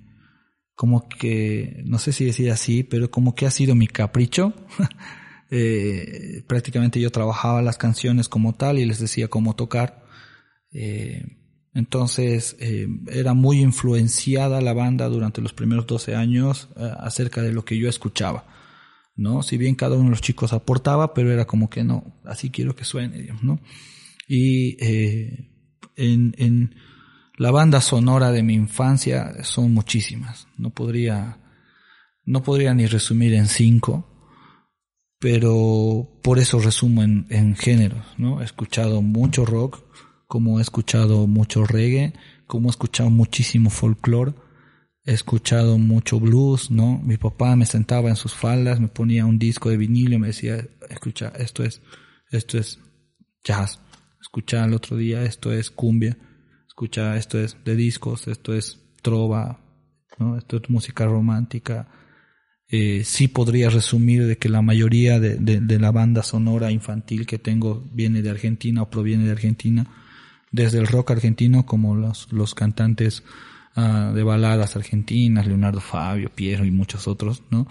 como que, no sé si decir así, pero como que ha sido mi capricho. eh, prácticamente yo trabajaba las canciones como tal y les decía cómo tocar. Eh, entonces eh, era muy influenciada la banda durante los primeros 12 años acerca de lo que yo escuchaba. ¿no? Si bien cada uno de los chicos aportaba, pero era como que no, así quiero que suene, ¿no? Y en, en la banda sonora de mi infancia son muchísimas. No podría, no podría ni resumir en cinco, pero por eso resumo en, en géneros, ¿no? He escuchado mucho rock, como he escuchado mucho reggae, como he escuchado muchísimo folclore, he escuchado mucho blues, ¿no? Mi papá me sentaba en sus faldas, me ponía un disco de vinilo y me decía, escucha, esto es, esto es jazz. Escucha el otro día, esto es cumbia escucha, esto es de discos, esto es trova, ¿no? esto es música romántica. Eh, sí podría resumir de que la mayoría de, de, la banda sonora infantil que tengo viene de Argentina o proviene de Argentina, desde el rock argentino como los, los cantantes uh, de baladas argentinas, Leonardo Fabio, Piero y muchos otros, ¿no?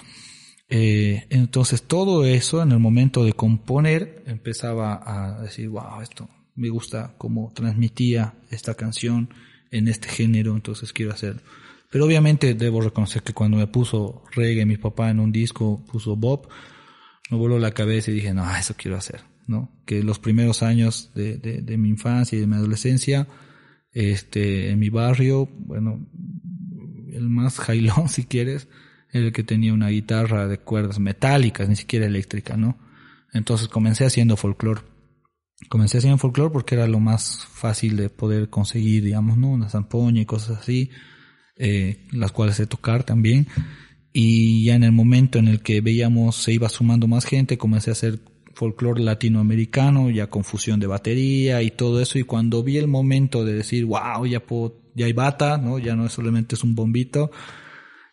Eh, entonces todo eso en el momento de componer empezaba a decir, wow, esto, me gusta cómo transmitía esta canción en este género, entonces quiero hacerlo. Pero obviamente debo reconocer que cuando me puso reggae, mi papá en un disco puso Bob, me voló la cabeza y dije, no, eso quiero hacer, ¿no? Que los primeros años de, de, mi infancia y de mi adolescencia, este, en mi barrio, bueno, el más jailón si quieres, el que tenía una guitarra de cuerdas metálicas, ni siquiera eléctrica, ¿no? Entonces comencé haciendo folclore. Comencé haciendo folclore porque era lo más fácil de poder conseguir, digamos, ¿no? Una zampoña y cosas así, eh, las cuales sé tocar también. Y ya en el momento en el que veíamos se iba sumando más gente, comencé a hacer folclore latinoamericano, ya con fusión de batería y todo eso. Y cuando vi el momento de decir, wow, ya puedo, ya hay bata, ¿no? Ya no es solamente es un bombito.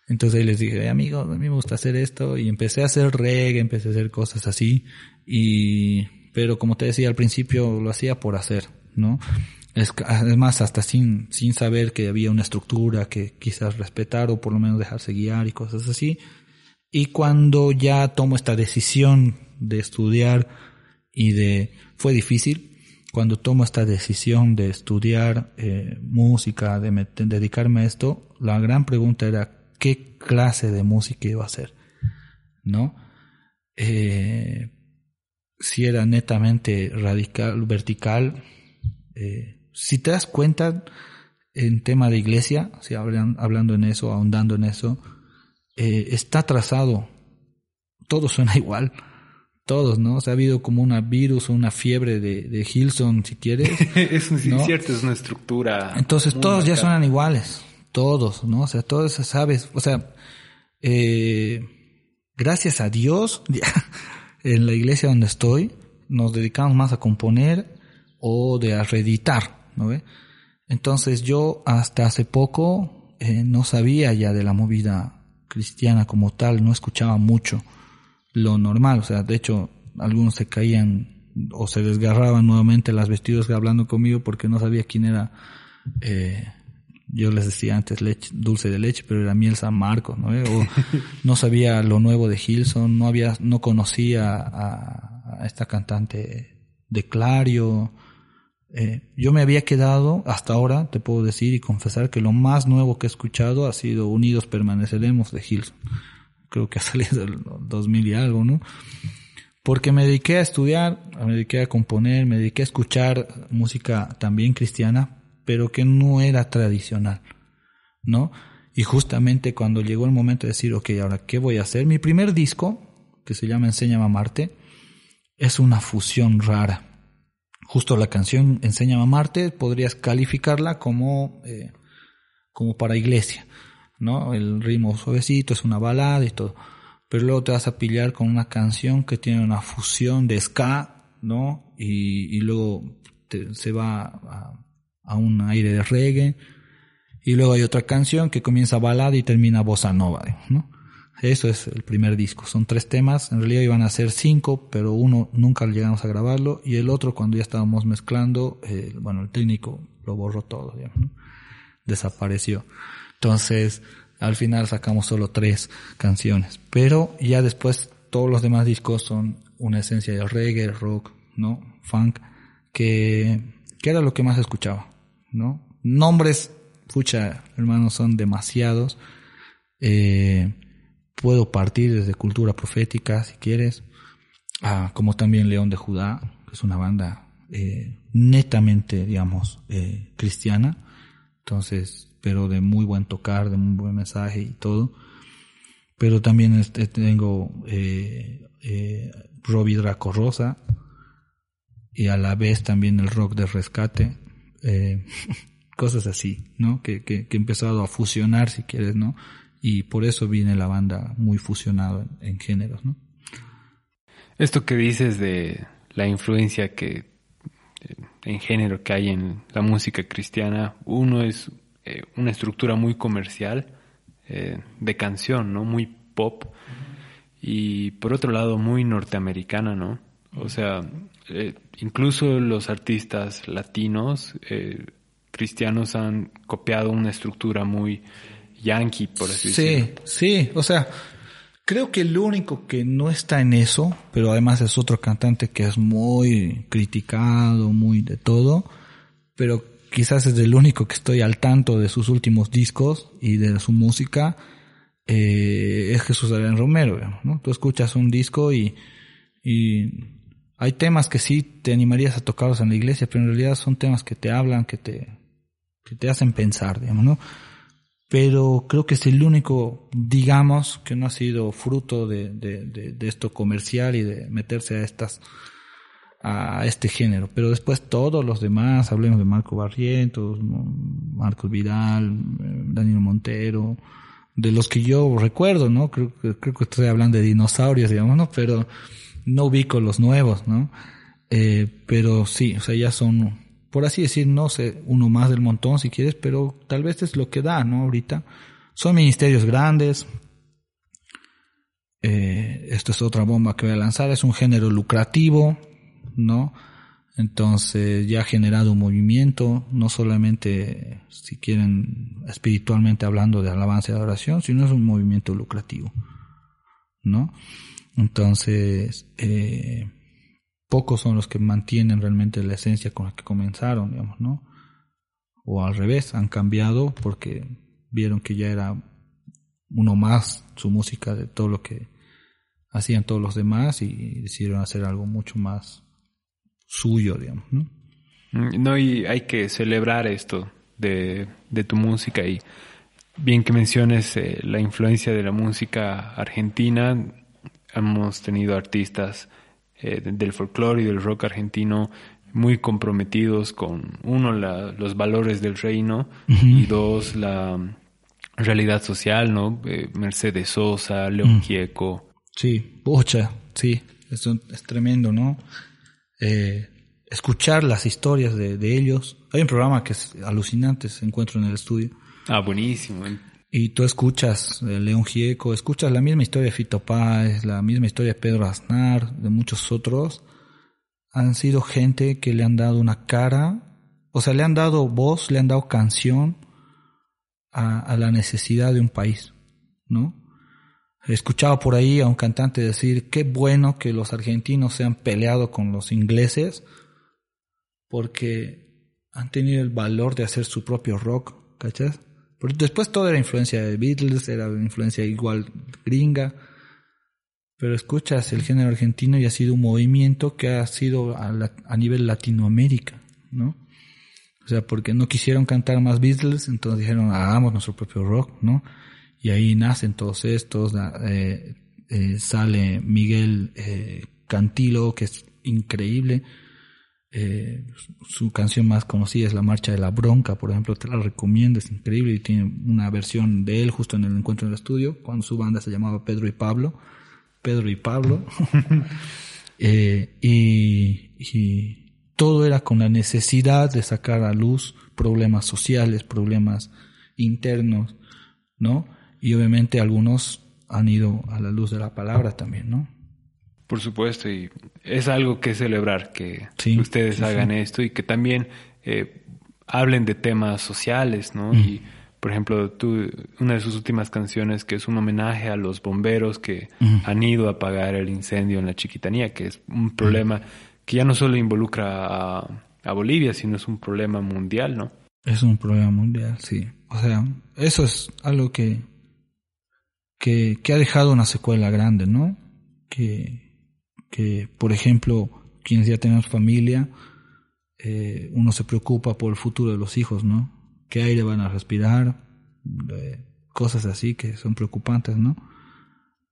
Entonces ahí les dije, amigos, a mí me gusta hacer esto. Y empecé a hacer reggae, empecé a hacer cosas así. Y, pero como te decía al principio, lo hacía por hacer, ¿no? Es, además, hasta sin, sin saber que había una estructura que quizás respetar o por lo menos dejarse guiar y cosas así. Y cuando ya tomo esta decisión de estudiar y de... fue difícil, cuando tomo esta decisión de estudiar eh, música, de, de, dedicarme a esto, la gran pregunta era qué clase de música iba a hacer, ¿no? Eh, si era netamente radical, vertical, eh, si te das cuenta en tema de iglesia, si hablan, hablando en eso, ahondando en eso, eh, está trazado. Todo suena igual. Todos, ¿no? O sea, ha habido como una virus o una fiebre de, de Hilson, si quieres. es ¿no? cierto, es una estructura. Entonces todos ya suenan iguales. Todos, ¿no? O sea, todos sabes. O sea, eh, gracias a Dios, en la iglesia donde estoy, nos dedicamos más a componer o de a reeditar. ¿no ve? Entonces yo hasta hace poco eh, no sabía ya de la movida cristiana como tal, no escuchaba mucho lo normal, o sea, de hecho algunos se caían o se desgarraban nuevamente las vestidos hablando conmigo porque no sabía quién era, eh, yo les decía antes leche, dulce de leche, pero era miel San Marcos, ¿no? O no sabía lo nuevo de Hilson, no había, no conocía a, a esta cantante de Clario, eh, yo me había quedado, hasta ahora, te puedo decir y confesar que lo más nuevo que he escuchado ha sido Unidos Permaneceremos de Hilson. Creo que ha salido el 2000 y algo, ¿no? Porque me dediqué a estudiar, me dediqué a componer, me dediqué a escuchar música también cristiana, pero que no era tradicional, ¿no? Y justamente cuando llegó el momento de decir, ok, ahora, ¿qué voy a hacer? Mi primer disco, que se llama Enséñame a Marte, es una fusión rara justo la canción Enséñame a amarte, podrías calificarla como, eh, como para iglesia, ¿no? El ritmo suavecito, es una balada y todo. Pero luego te vas a pillar con una canción que tiene una fusión de ska, ¿no? Y, luego se va a, a, un aire de reggae. Y luego hay otra canción que comienza balada y termina bossa nova, ¿no? Eso es el primer disco. Son tres temas. En realidad iban a ser cinco, pero uno nunca llegamos a grabarlo. Y el otro, cuando ya estábamos mezclando, eh, bueno, el técnico lo borró todo, digamos, Desapareció. Entonces, al final sacamos solo tres canciones. Pero ya después, todos los demás discos son una esencia de reggae, rock, ¿no? Funk, que, que era lo que más escuchaba, ¿no? Nombres, pucha, hermanos, son demasiados. Eh, puedo partir desde cultura profética, si quieres, como también León de Judá, que es una banda eh, netamente, digamos, eh, cristiana, entonces, pero de muy buen tocar, de muy buen mensaje y todo. Pero también este, tengo eh, eh, Robbie Draco Rosa y a la vez también el rock de rescate, eh, cosas así, ¿no? Que, que, que he empezado a fusionar, si quieres, ¿no? y por eso viene la banda muy fusionado en, géneros, ¿no? Esto que dices de la influencia que eh, en género que hay en la música cristiana, uno es eh, una estructura muy comercial eh, de canción, ¿no? Muy pop y por otro lado muy norteamericana, ¿no? O sea, incluso los artistas latinos cristianos han copiado una estructura muy yankee, por así decirlo. Sí, sí, o sea, creo que el único que no está en eso, pero además es otro cantante que es muy criticado, muy de todo, pero quizás es el único que estoy al tanto de sus últimos discos y de su música, eh, es Jesús Adrián Romero, ¿no? Tú escuchas un disco y, y hay temas que sí te animarías a tocarlos en la iglesia, pero en realidad son temas que te hablan, que te, que te hacen pensar, digamos, ¿no? pero creo que es el único, digamos, que no ha sido fruto de, de, de, esto comercial y de meterse a estas a este género, pero después todos los demás, hablemos de Marco Barrientos, Marcos Vidal, Daniel Montero, de los que yo recuerdo, ¿no? Creo, creo que estoy hablando de dinosaurios, digamos, ¿no? Pero no ubico los nuevos, ¿no? Eh, pero sí, o sea, ya son, por así decir, no sé, uno más del montón si quieres, pero tal vez es lo que da, ¿no? Ahorita. Son ministerios grandes. Eh, esto es otra bomba que voy a lanzar. Es un género lucrativo, ¿no? Entonces ya ha generado un movimiento, no solamente, si quieren, espiritualmente hablando de alabanza y adoración, sino es un movimiento lucrativo, ¿no? Entonces, eh, pocos son los que mantienen realmente la esencia con la que comenzaron, digamos, ¿no? O al revés, han cambiado porque vieron que ya era uno más su música de todo lo que hacían todos los demás y decidieron hacer algo mucho más suyo, digamos, ¿no? Mm, no, y hay que celebrar esto de, de tu música y bien que menciones eh, la influencia de la música argentina, hemos tenido artistas eh, del folclore y del rock argentino muy comprometidos con, uno, la, los valores del reino y dos, la realidad social, ¿no? Eh, Mercedes Sosa, León Gieco. Sí, pucha, sí, es, es tremendo, ¿no? Eh, escuchar las historias de, de, ellos. Hay un programa que es alucinante, se encuentra en el estudio. Ah, buenísimo. Y tú escuchas León Gieco, escuchas la misma historia de Fito Páez, la misma historia de Pedro Aznar, de muchos otros. Han sido gente que le han dado una cara, o sea, le han dado voz, le han dado canción a, a la necesidad de un país, ¿no? He escuchado por ahí a un cantante decir, qué bueno que los argentinos se han peleado con los ingleses porque han tenido el valor de hacer su propio rock, ¿cachas? Después todo era influencia de Beatles, era influencia igual gringa, pero escuchas el género argentino y ha sido un movimiento que ha sido a, a nivel Latinoamérica, ¿no? O sea, porque no quisieron cantar más Beatles, entonces dijeron, hagamos nuestro propio rock, ¿no? y ahí nacen todos estos, eh, eh, sale Miguel eh, Cantilo, que es increíble, su canción más conocida es La Marcha de la Bronca, por ejemplo, te la recomiendo, es increíble y tiene una versión de él justo en el encuentro en el estudio, cuando su banda se llamaba Pedro y Pablo, Pedro y Pablo, y, y todo era con la necesidad de sacar a luz problemas sociales, problemas internos, ¿no? y obviamente algunos han ido a la luz de la palabra también, ¿no? Por supuesto, y es algo que celebrar que ustedes hagan esto y que también eh, hablen de temas sociales, ¿no? Y, por ejemplo, tú, una de sus últimas canciones que es un homenaje a los bomberos que han ido a apagar el incendio en la Chiquitanía, que es un problema que ya no solo involucra a, a Bolivia, sino es un problema mundial, ¿no? Es un problema mundial, sí. O sea, eso es algo que que, que ha dejado una secuela grande, ¿no? Que, que por ejemplo, quienes ya tenemos familia, eh, uno se preocupa por el futuro de los hijos, ¿no? ¿Qué aire van a respirar? Eh, cosas así que son preocupantes, ¿no?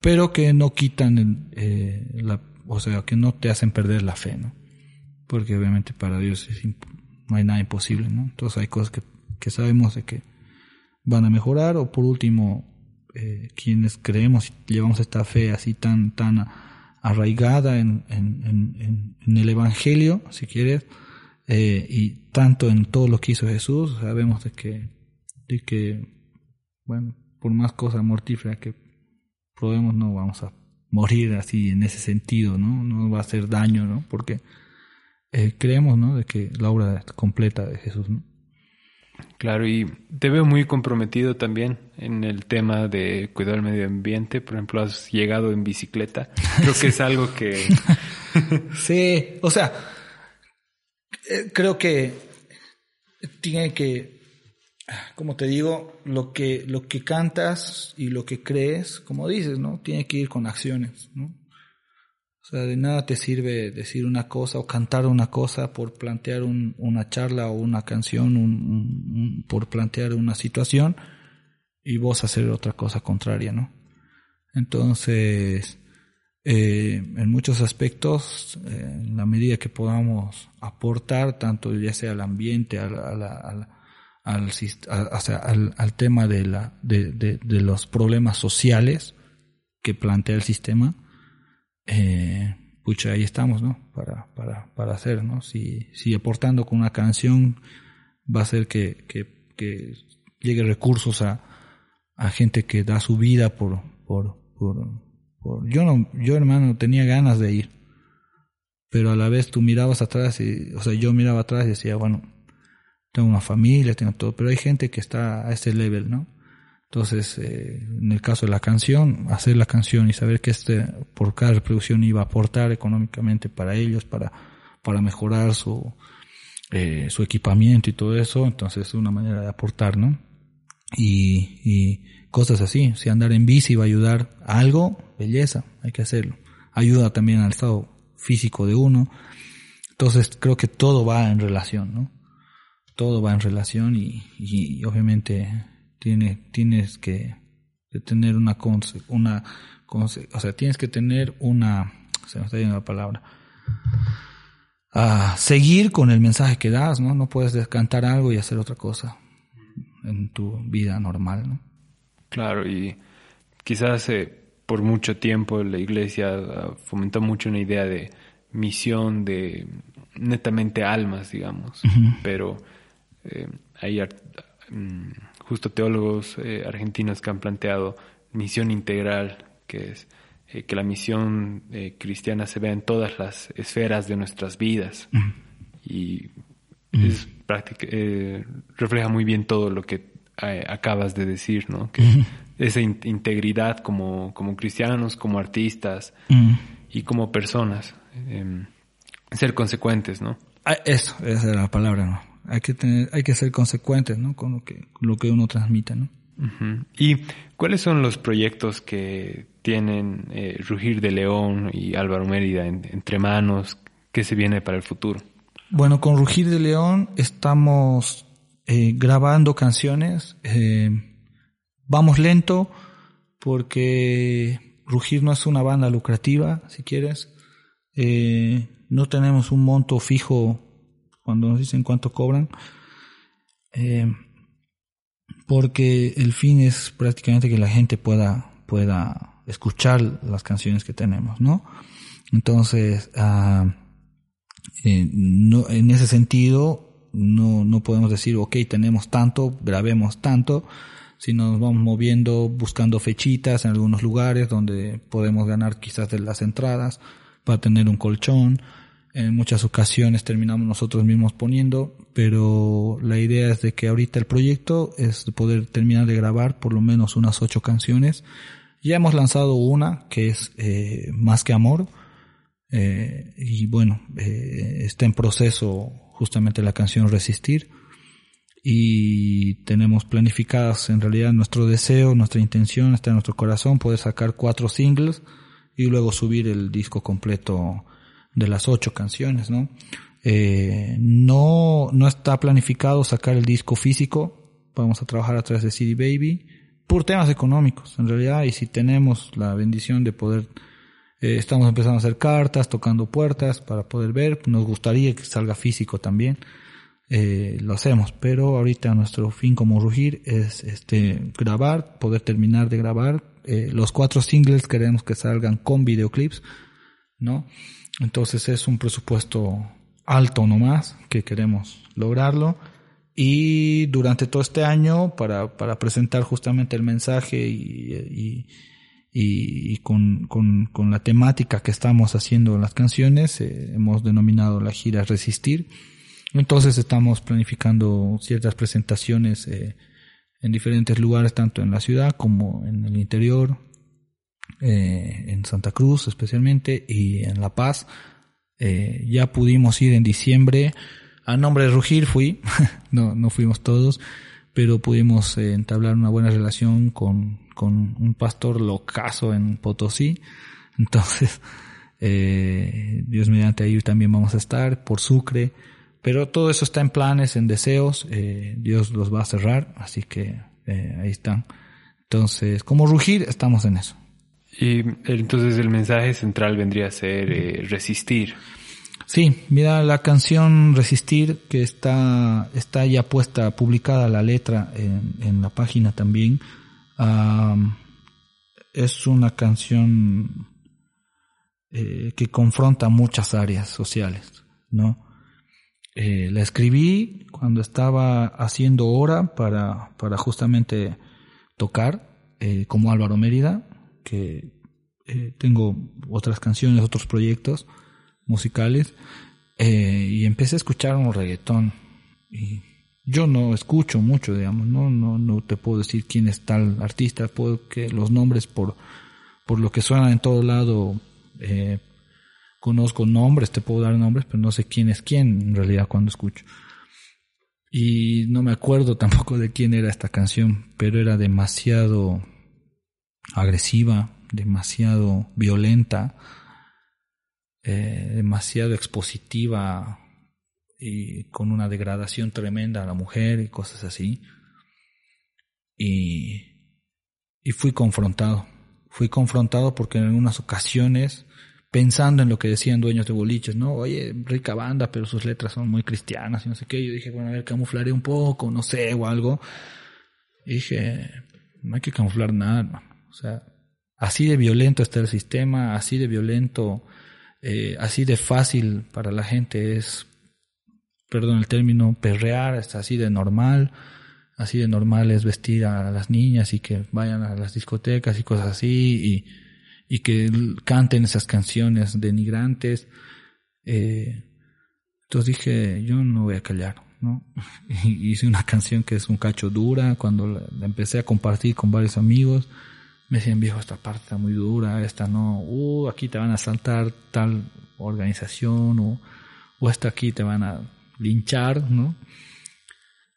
Pero que no quitan, eh, o sea, que no te hacen perder la fe, ¿no? Porque obviamente para Dios es no hay nada imposible, ¿no? Entonces hay cosas que, que sabemos de que van a mejorar o por último eh, quienes creemos y llevamos esta fe así tan, tan arraigada en, en, en, el Evangelio, si quieres, eh, y tanto en todo lo que hizo Jesús, sabemos de que, de que, bueno, por más cosas mortíferas que probemos, no vamos a morir así en ese sentido, ¿no? No va a hacer daño, ¿no? Porque eh, creemos, ¿no? De que la obra completa de Jesús, ¿no? Claro, y te veo muy comprometido también en el tema de cuidar el medio ambiente. Por ejemplo, has llegado en bicicleta. Creo que es algo que... sí, o sea, eh, creo que tiene que, como te digo, lo que, lo que cantas y lo que crees, como dices, ¿no? Tiene que ir con acciones, ¿no? O sea, de nada te sirve decir una cosa o cantar una cosa por plantear una charla o una canción, por plantear una situación y vos hacer otra cosa contraria, ¿no? Entonces, eh, en muchos aspectos, eh, en la medida que podamos aportar, tanto ya sea al ambiente, al, al, al, al, al tema de, la, de, de, de, los problemas sociales que plantea el sistema, eh, pucha, ahí estamos, ¿no? Para, para, para hacer, ¿no? Si, si aportando con una canción va a hacer que, que, que llegue recursos a, a gente que da su vida por, por, por, por, yo no, yo hermano tenía ganas de ir, pero a la vez tú mirabas atrás y, o sea, yo miraba atrás y decía, bueno, tengo una familia, tengo todo, pero hay gente que está a ese level, ¿no? Entonces, eh, en el caso de la canción, hacer la canción y saber que este, por cada reproducción iba a aportar económicamente para ellos, para, para mejorar su, eh, su equipamiento y todo eso, entonces es una manera de aportar, ¿no? y, y cosas así. Si andar en bici va a ayudar a algo, belleza, hay que hacerlo. Ayuda también al estado físico de uno. Entonces creo que todo va en relación, ¿no? Todo va en relación y, y obviamente tiene, tienes que, tener una, una, o sea, tienes que tener una, se me está yendo la palabra, a seguir con el mensaje que das, ¿no? No puedes descantar algo y hacer otra cosa en tu vida normal, ¿no? Claro, y quizás eh, por mucho tiempo la iglesia ah, fomentó mucho una idea de misión de netamente almas, digamos, pero eh, hay mm, justo teólogos eh, argentinos que han planteado misión integral, que es eh, que la misión cristiana se vea en todas las esferas de nuestras vidas y es eh, refleja muy bien todo lo que eh, acabas de decir, ¿no? Que esa integridad como, como cristianos, como artistas y como personas. Em, ser consecuentes, ¿no? Ah, eso, esa es la palabra, ¿no? Hay que tener, hay que ser consecuentes, ¿no? Con lo que, lo que uno transmite, ¿no? ¿Y cuáles son los proyectos que tienen eh, Rugir de León y Álvaro Mérida entre manos? ¿Qué se viene para el futuro? Bueno, con Rugir de León estamos eh, grabando canciones. Eh, vamos lento porque Rugir no es una banda lucrativa, si quieres. No tenemos un monto fijo cuando nos dicen cuánto cobran. porque el fin es prácticamente que la gente pueda, pueda escuchar las canciones que tenemos, ¿no? Entonces, uh, eh, no, en ese sentido, no, no podemos decir, ok, tenemos tanto, grabemos tanto, sino nos vamos moviendo, buscando fechitas en algunos lugares donde podemos ganar quizás de las entradas para tener un colchón. En muchas ocasiones terminamos nosotros mismos poniendo, pero la idea es de que ahorita el proyecto es poder terminar de grabar por lo menos unas ocho canciones. Ya hemos lanzado una que es eh, Más que Amor, eh, y bueno, eh, está en proceso justamente la canción Resistir. Y tenemos planificadas en realidad nuestro deseo, nuestra intención está en nuestro corazón, poder sacar cuatro singles y luego subir el disco completo de las ocho canciones, ¿no? Eh, no, no está planificado sacar el disco físico, vamos a trabajar a través de CD Baby, por temas económicos, en realidad, y si tenemos la bendición de poder eh, estamos empezando a hacer cartas, tocando puertas para poder ver. Nos gustaría que salga físico también. Eh, lo hacemos, pero ahorita nuestro fin como Rugir es este grabar, poder terminar de grabar. Eh, los cuatro singles queremos que salgan con videoclips, ¿no? Entonces es un presupuesto alto nomás que queremos lograrlo. Y durante todo este año, para, para presentar justamente el mensaje y, y con, con, con, la temática que estamos haciendo las canciones, eh, hemos denominado la gira Resistir. Entonces estamos planificando ciertas presentaciones eh, en diferentes lugares, tanto en la ciudad como en el interior, eh, en Santa Cruz especialmente y en La Paz. ya pudimos ir en diciembre. A nombre de Rugir fui, no, no fuimos todos, pero pudimos entablar una buena relación con, con un pastor locazo en Potosí. Entonces, eh, Dios mediante ahí también vamos a estar, por Sucre. Pero todo eso está en planes, en deseos. Eh, Dios los va a cerrar, así que eh, ahí están. Entonces, como rugir, estamos en eso. Y entonces el mensaje central vendría a ser eh, resistir. Sí, mira la canción Resistir que está, está ya puesta, publicada la letra en, en la página también. es una canción eh, que confronta muchas áreas sociales, ¿no? Eh, la escribí cuando estaba haciendo hora para, para justamente tocar, como Álvaro Mérida, que eh, tengo otras canciones, otros proyectos musicales, eh, y empecé a escuchar un reggaetón. Y yo no escucho mucho, digamos, no, no, no te puedo decir quién es tal artista, puedo que los nombres por, por lo que suena en todo lado, eh, conozco nombres, te puedo dar nombres, pero no sé quién es quién en realidad cuando escucho. Y no me acuerdo tampoco de quién era esta canción, pero era demasiado agresiva, demasiado violenta, eh, demasiado expositiva y con una degradación tremenda a la mujer y cosas así. Y, y fui confrontado. Fui confrontado porque en algunas ocasiones, pensando en lo que decían dueños de boliches, ¿no? Oye, rica banda, pero sus letras son muy cristianas y no sé qué. Yo dije, bueno, a ver, camuflaré un poco, no sé, o algo. Dije, no hay que camuflar nada, O sea, así de violento está el sistema, así de violento, eh, así de fácil para la gente es, perdón el término, perrear, es así de normal, así de normal es vestir a las niñas y que vayan a las discotecas y cosas así y, y que canten esas canciones denigrantes. Eh, entonces dije, yo no voy a callar, ¿no? hice una canción que es un cacho dura cuando empecé a compartir con varios amigos me decían, viejo, esta parte está muy dura, esta no, uh, aquí te van a saltar tal organización, o, o esta aquí te van a linchar, ¿no?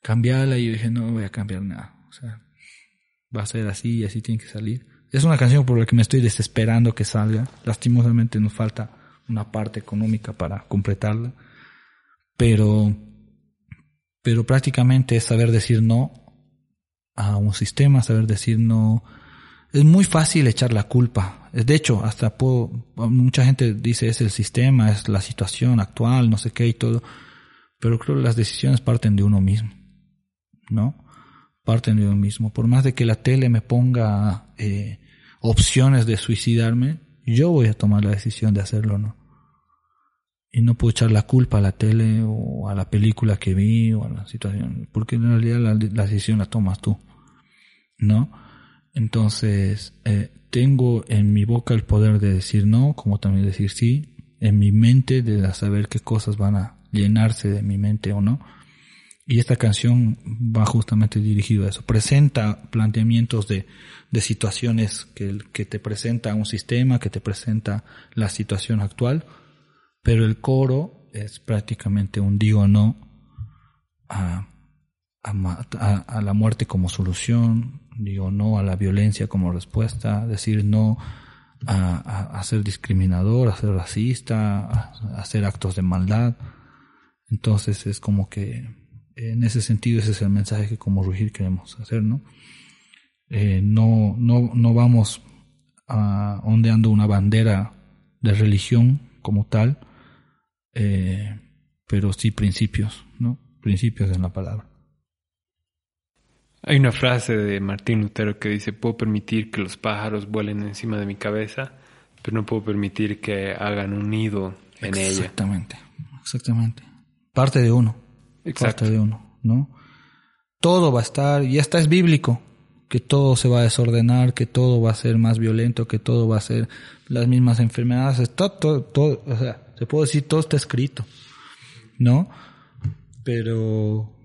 Cambiarla y yo dije, no voy a cambiar nada, o sea, va a ser así y así tiene que salir. Es una canción por la que me estoy desesperando que salga, lastimosamente nos falta una parte económica para completarla, pero, pero prácticamente es saber decir no a un sistema, saber decir no es muy fácil echar la culpa. De hecho, hasta puedo, mucha gente dice es el sistema, es la situación actual, no sé qué y todo. Pero creo que las decisiones parten de uno mismo. ¿No? Parten de uno mismo. Por más de que la tele me ponga eh, opciones de suicidarme, yo voy a tomar la decisión de hacerlo, ¿no? Y no puedo echar la culpa a la tele o a la película que vi o a la situación, porque en realidad la, la decisión la tomas tú, ¿no? Entonces, eh, tengo en mi boca el poder de decir no, como también decir sí, en mi mente de saber qué cosas van a llenarse de mi mente o no. Y esta canción va justamente dirigido a eso. Presenta planteamientos de, de situaciones que, que te presenta un sistema, que te presenta la situación actual, pero el coro es prácticamente un digo no a, a la muerte como solución, digo no a la violencia como respuesta, decir no a, ser discriminador, a ser racista, a, hacer actos de maldad. Entonces es como que en ese sentido ese es el mensaje que como Rugir queremos hacer, ¿no? Eh, no, no, no vamos a ondeando una bandera de religión como tal, eh, pero sí principios, ¿no? Principios en la palabra. Hay una frase de Martín Lutero que dice, puedo permitir que los pájaros vuelen encima de mi cabeza, pero no puedo permitir que hagan un nido en ella. Exactamente, exactamente. Parte de uno. Exacto. Parte de uno, ¿no? Todo va a estar, y hasta es bíblico, que todo se va a desordenar, que todo va a ser más violento, que todo va a ser las mismas enfermedades, todo, todo, todo o sea, se puede decir todo está escrito, ¿no? Pero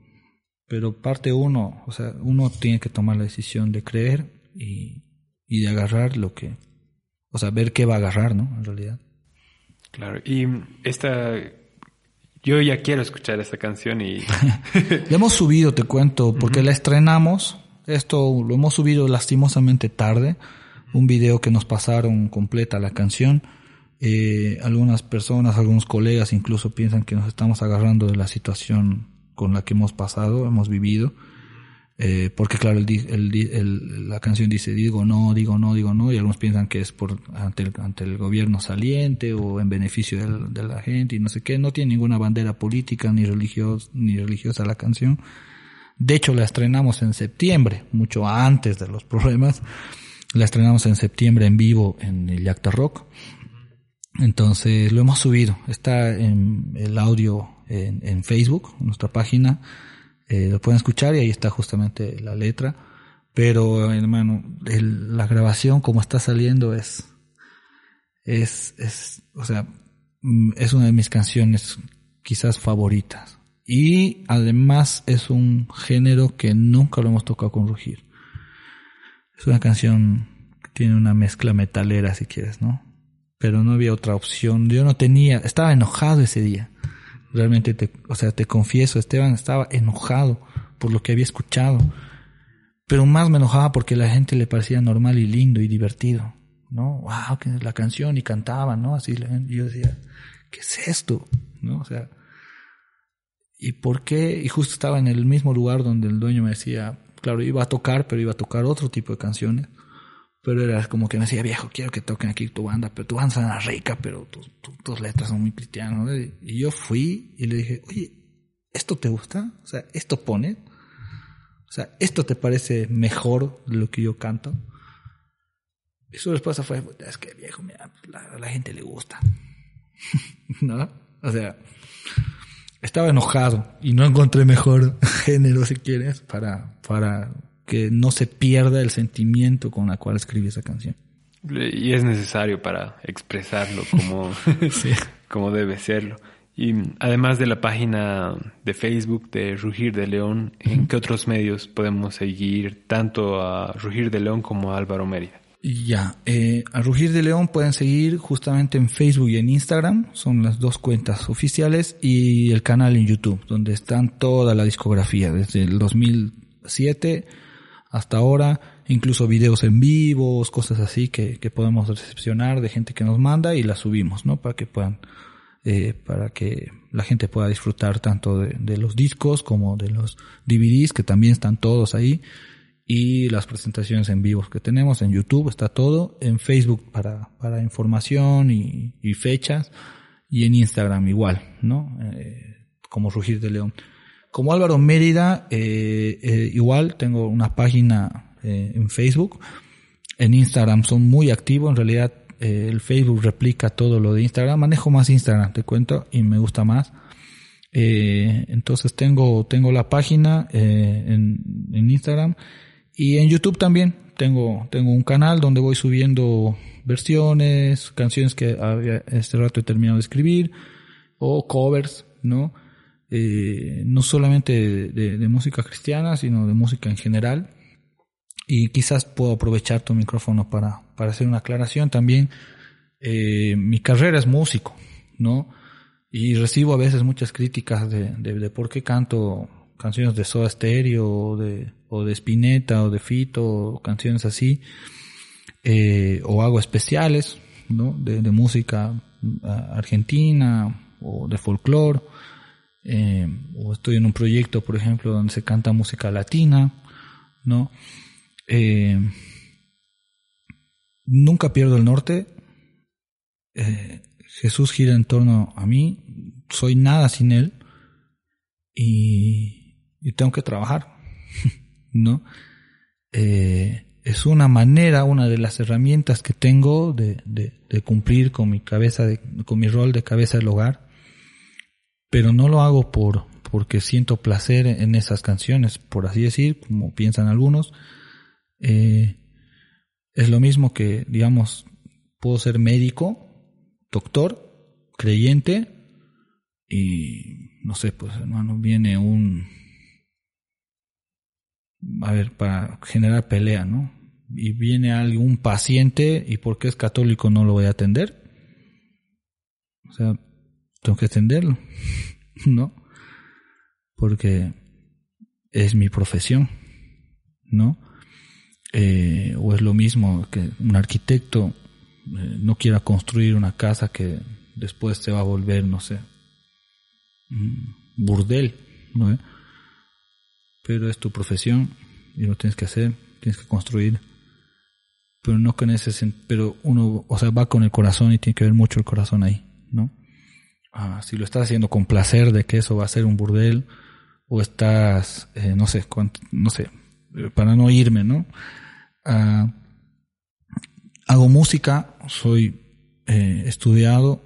pero parte uno, o sea, uno tiene que tomar la decisión de creer y, y de agarrar lo que, o sea, ver qué va a agarrar, ¿no? En realidad. Claro, y esta, yo ya quiero escuchar esta canción y... la hemos subido, te cuento, porque la estrenamos, esto lo hemos subido lastimosamente tarde, un video que nos pasaron completa la canción. Eh, algunas personas, algunos colegas incluso piensan que nos estamos agarrando de la situación con la que hemos pasado, hemos vivido. Eh, porque claro, el, el, el, la canción dice digo no, digo no, digo no, y algunos piensan que es por ante el, ante el gobierno saliente o en beneficio de, de la gente y no sé qué. No tiene ninguna bandera política ni religiosa, ni religiosa la canción. De hecho, la estrenamos en septiembre, mucho antes de los problemas. La estrenamos en septiembre en vivo en el Yacta Rock. Entonces lo hemos subido. Está en el audio en, en Facebook, nuestra página. Eh, lo pueden escuchar y ahí está justamente la letra. Pero, hermano, la grabación como está saliendo es, es, es, o sea, mm, es una de mis canciones quizás favoritas. Y además es un género que nunca lo hemos tocado con Rugir. Es una canción que tiene una mezcla metalera, si quieres, ¿no? Pero no había otra opción. Yo no tenía, estaba enojado ese día. Realmente te, o sea, te confieso, Esteban estaba enojado por lo que había escuchado. Pero más me enojaba porque la gente le parecía normal y lindo y divertido. ¿No? Wow, que la canción y cantaban, ¿no? Así y yo decía, ¿qué es esto? ¿No? O sea, ¿y por qué? Y justo estaba en el mismo lugar donde el dueño me decía, claro, iba a tocar, pero iba a tocar otro tipo de canciones. Pero era como que me decía, viejo, quiero que toquen aquí tu banda, pero tu banda suena rica, pero tus, letras son muy cristianas. Y yo fui y le dije, oye, ¿esto te gusta? O sea, ¿esto pone? O sea, ¿esto te parece mejor de lo que yo canto? Y su respuesta fue, es que viejo, mira, la, la gente le gusta. ¿No? O sea, estaba enojado y no encontré mejor género, si quieres, para, para que no se pierda el sentimiento con el cual escribí esa canción. Y es necesario para expresarlo como, como debe serlo. Y además de la página de Facebook de Rugir de León, ¿en qué otros medios podemos seguir tanto a Rugir de León como a Álvaro Mérida? Ya, eh, a Rugir de León pueden seguir justamente en Facebook y en Instagram, son las dos cuentas oficiales, y el canal en YouTube, donde están toda la discografía, desde el 2007 hasta ahora, incluso videos en vivos, cosas así que, que podemos recepcionar de gente que nos manda y las subimos, ¿no? Para que puedan, eh, para que la gente pueda disfrutar tanto de, los discos como de los DVDs, que también están todos ahí, y las presentaciones en vivos que tenemos en YouTube, está todo, en Facebook para, para información y, y fechas, y en Instagram igual, ¿no? Eh, como Rugir de León. Como Álvaro Mérida, eh, eh, igual tengo una página eh, en Facebook. En Instagram son muy activos. En realidad, eh, el Facebook replica todo lo de Instagram. Manejo más Instagram, te cuento, y me gusta más. Eh, entonces tengo, tengo la página en, en Instagram y en YouTube también. Tengo, tengo un canal donde voy subiendo versiones, canciones que había, este rato he terminado de escribir, o covers, ¿no? Eh, no solamente de, de, música cristiana, sino de música en general. Y quizás puedo aprovechar tu micrófono para, para hacer una aclaración también. Eh, mi carrera es músico, ¿no? Y recibo a veces muchas críticas de, de, de por qué canto canciones de Soda Stereo o de, o de Spinetta o de Fito, o canciones así, eh, o hago especiales, ¿no? De, de música ah, argentina o de folclore eh, o estoy en un proyecto, por ejemplo, donde se canta música latina, ¿no? Eh, nunca pierdo el norte. Eh, Jesús gira en torno a mí, soy nada sin él y, y tengo que trabajar, ¿no? Eh, es una manera, una de las herramientas que tengo de, de, de cumplir con mi cabeza, con mi rol de cabeza del hogar pero no lo hago por porque siento placer en esas canciones, por así decir, como piensan algunos. Eh, es lo mismo que, digamos, puedo ser médico, doctor, creyente, y no sé, pues hermano, viene un, a ver, para generar pelea, ¿no? Y viene algún paciente y porque es católico no lo voy a atender. O sea, tengo que atenderlo, ¿no? Porque es mi profesión, ¿no? Eh, o es lo mismo que un arquitecto eh, no quiera construir una casa que después se va a volver, no sé, burdel, ¿no? pero es tu profesión y lo tienes que hacer, tienes que construir. Pero no con ese, pero uno, o sea, va con el corazón y tiene que ver mucho el corazón ahí. Ah, si lo estás haciendo con placer de que eso va a ser un burdel, o estás, eh, no sé, no sé, para no irme, ¿no? Ah, hago música, soy eh, estudiado,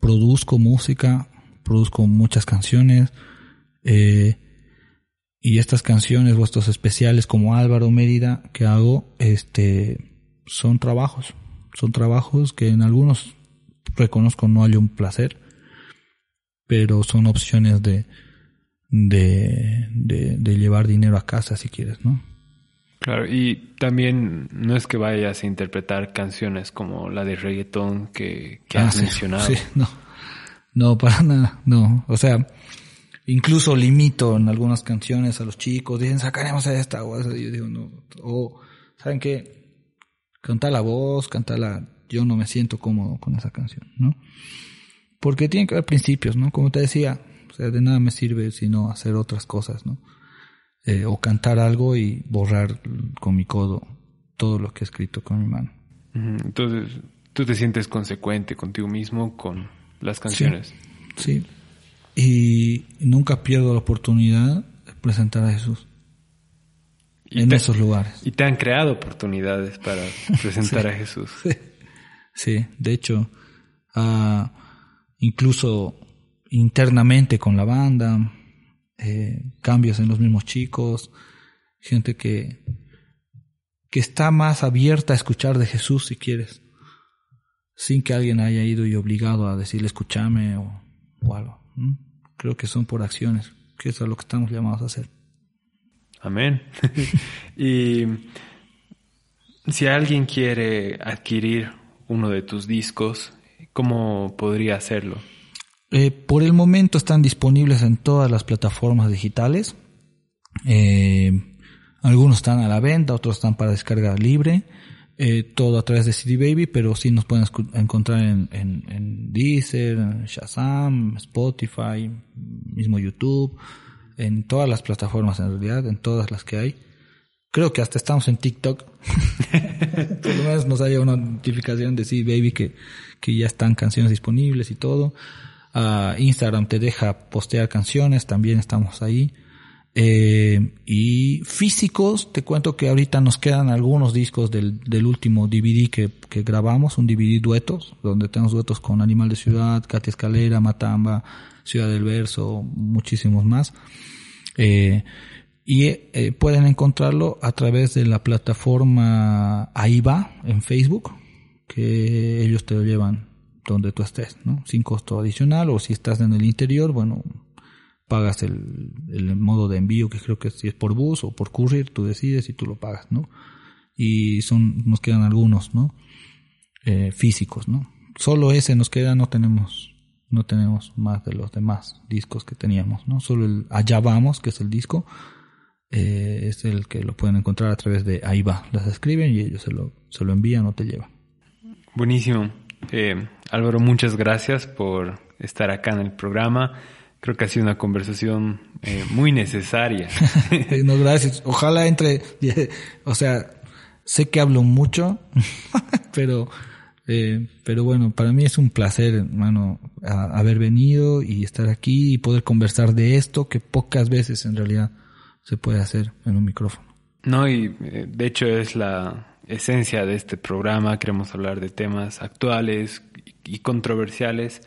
produzco música, produzco muchas canciones, eh, y estas canciones, vuestros especiales como Álvaro Mérida que hago, este, son trabajos, son trabajos que en algunos reconozco no hay un placer, pero son opciones de, de, de, llevar dinero a casa si quieres, ¿no? Claro, y también no es que vayas a interpretar canciones como la de reggaetón que, que has ah, mencionado. Sí, no, no, para nada, no. O sea, incluso limito en algunas canciones a los chicos, dicen sacaremos esta o esa, yo digo no, o saben qué, cantar la voz, cantar la, yo no me siento cómodo con esa canción, ¿no? Porque tiene que haber principios, ¿no? Como te decía, o sea, de nada me sirve sino hacer otras cosas, ¿no? Eh, o cantar algo y borrar con mi codo todo lo que he escrito con mi mano. Entonces, tú te sientes consecuente contigo mismo con las canciones. Sí, Y nunca pierdo la oportunidad de presentar a Jesús en esos lugares. Y te han creado oportunidades para presentar a Jesús. Sí, de hecho, uh, incluso internamente con la banda, eh, cambios en los mismos chicos, gente que, que está más abierta a escuchar de Jesús si quieres, sin que alguien haya ido y obligado a decirle escúchame o, algo. Creo que son por acciones, que es lo que estamos llamados a hacer. Amén. y si alguien quiere adquirir uno de tus discos, ¿cómo podría hacerlo? Eh, por el momento están disponibles en todas las plataformas digitales. Eh, algunos están a la venta, otros están para descarga libre. Eh, todo a través de CD Baby, pero sí nos pueden encontrar en, en, en Deezer, Shazam, Spotify, mismo YouTube, en todas las plataformas en realidad, en todas las que hay. Creo que hasta estamos en TikTok. Por lo menos nos haya una notificación de CD Baby que, que ya están canciones disponibles y todo. Instagram te deja postear canciones, también estamos ahí. Eh, y físicos, te cuento que ahorita nos quedan algunos discos del, del último DVD que, que, grabamos, un DVD duetos, donde tenemos duetos con Animal de Ciudad, Katy Escalera, Matamba, Ciudad del Verso, muchísimos más. Eh, y eh, pueden encontrarlo a través de la plataforma AIBA en Facebook, que ellos te lo llevan donde tú estés, ¿no? Sin costo adicional o si estás en el interior, bueno, pagas el, el modo de envío que creo que si es por bus o por courier, tú decides y tú lo pagas, ¿no? Y son, nos quedan algunos, ¿no? Eh, físicos, ¿no? Solo ese nos queda, no tenemos, no tenemos más de los demás discos que teníamos, ¿no? Solo el Allá Vamos, que es el disco, eh, es el que lo pueden encontrar a través de ahí va, las escriben y ellos se lo, se lo envían o te llevan. Buenísimo. Eh, Álvaro, muchas gracias por estar acá en el programa. Creo que ha sido una conversación eh, muy necesaria. no, gracias. Ojalá entre, o sea, sé que hablo mucho, pero, eh, pero bueno, para mí es un placer, hermano, haber venido y estar aquí y poder conversar de esto que pocas veces en realidad se puede hacer en un micrófono. No, y eh, de hecho es la esencia de este programa. Queremos hablar de temas actuales y controversiales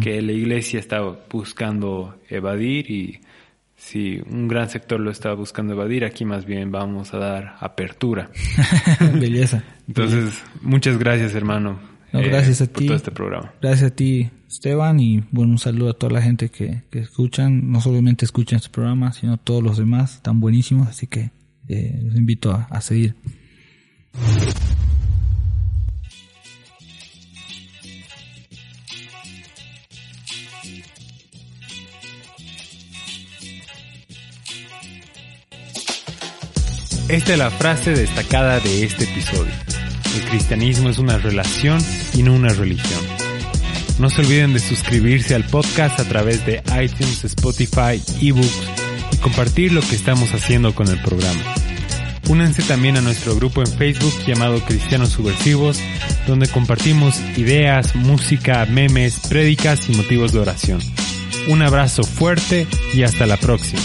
que la iglesia está buscando evadir y si un gran sector lo está buscando evadir, aquí más bien vamos a dar apertura. Belleza. Entonces, muchas gracias hermano. gracias a eh, por ti. todo este programa. Gracias a ti, Esteban, y bueno, un saludo a toda la gente que, que escuchan, no solamente escuchan este programa, sino todos los demás, están buenísimos, así que eh, los invito a, a seguir. Esta es la frase destacada de este episodio. El cristianismo es una relación y no una religión. No se olviden de suscribirse al podcast a través de iTunes, Spotify, eBooks y compartir lo que estamos haciendo con el programa. Únanse también a nuestro grupo en Facebook llamado Cristianos Subversivos, donde compartimos ideas, música, memes, prédicas y motivos de oración. Un abrazo fuerte y hasta la próxima.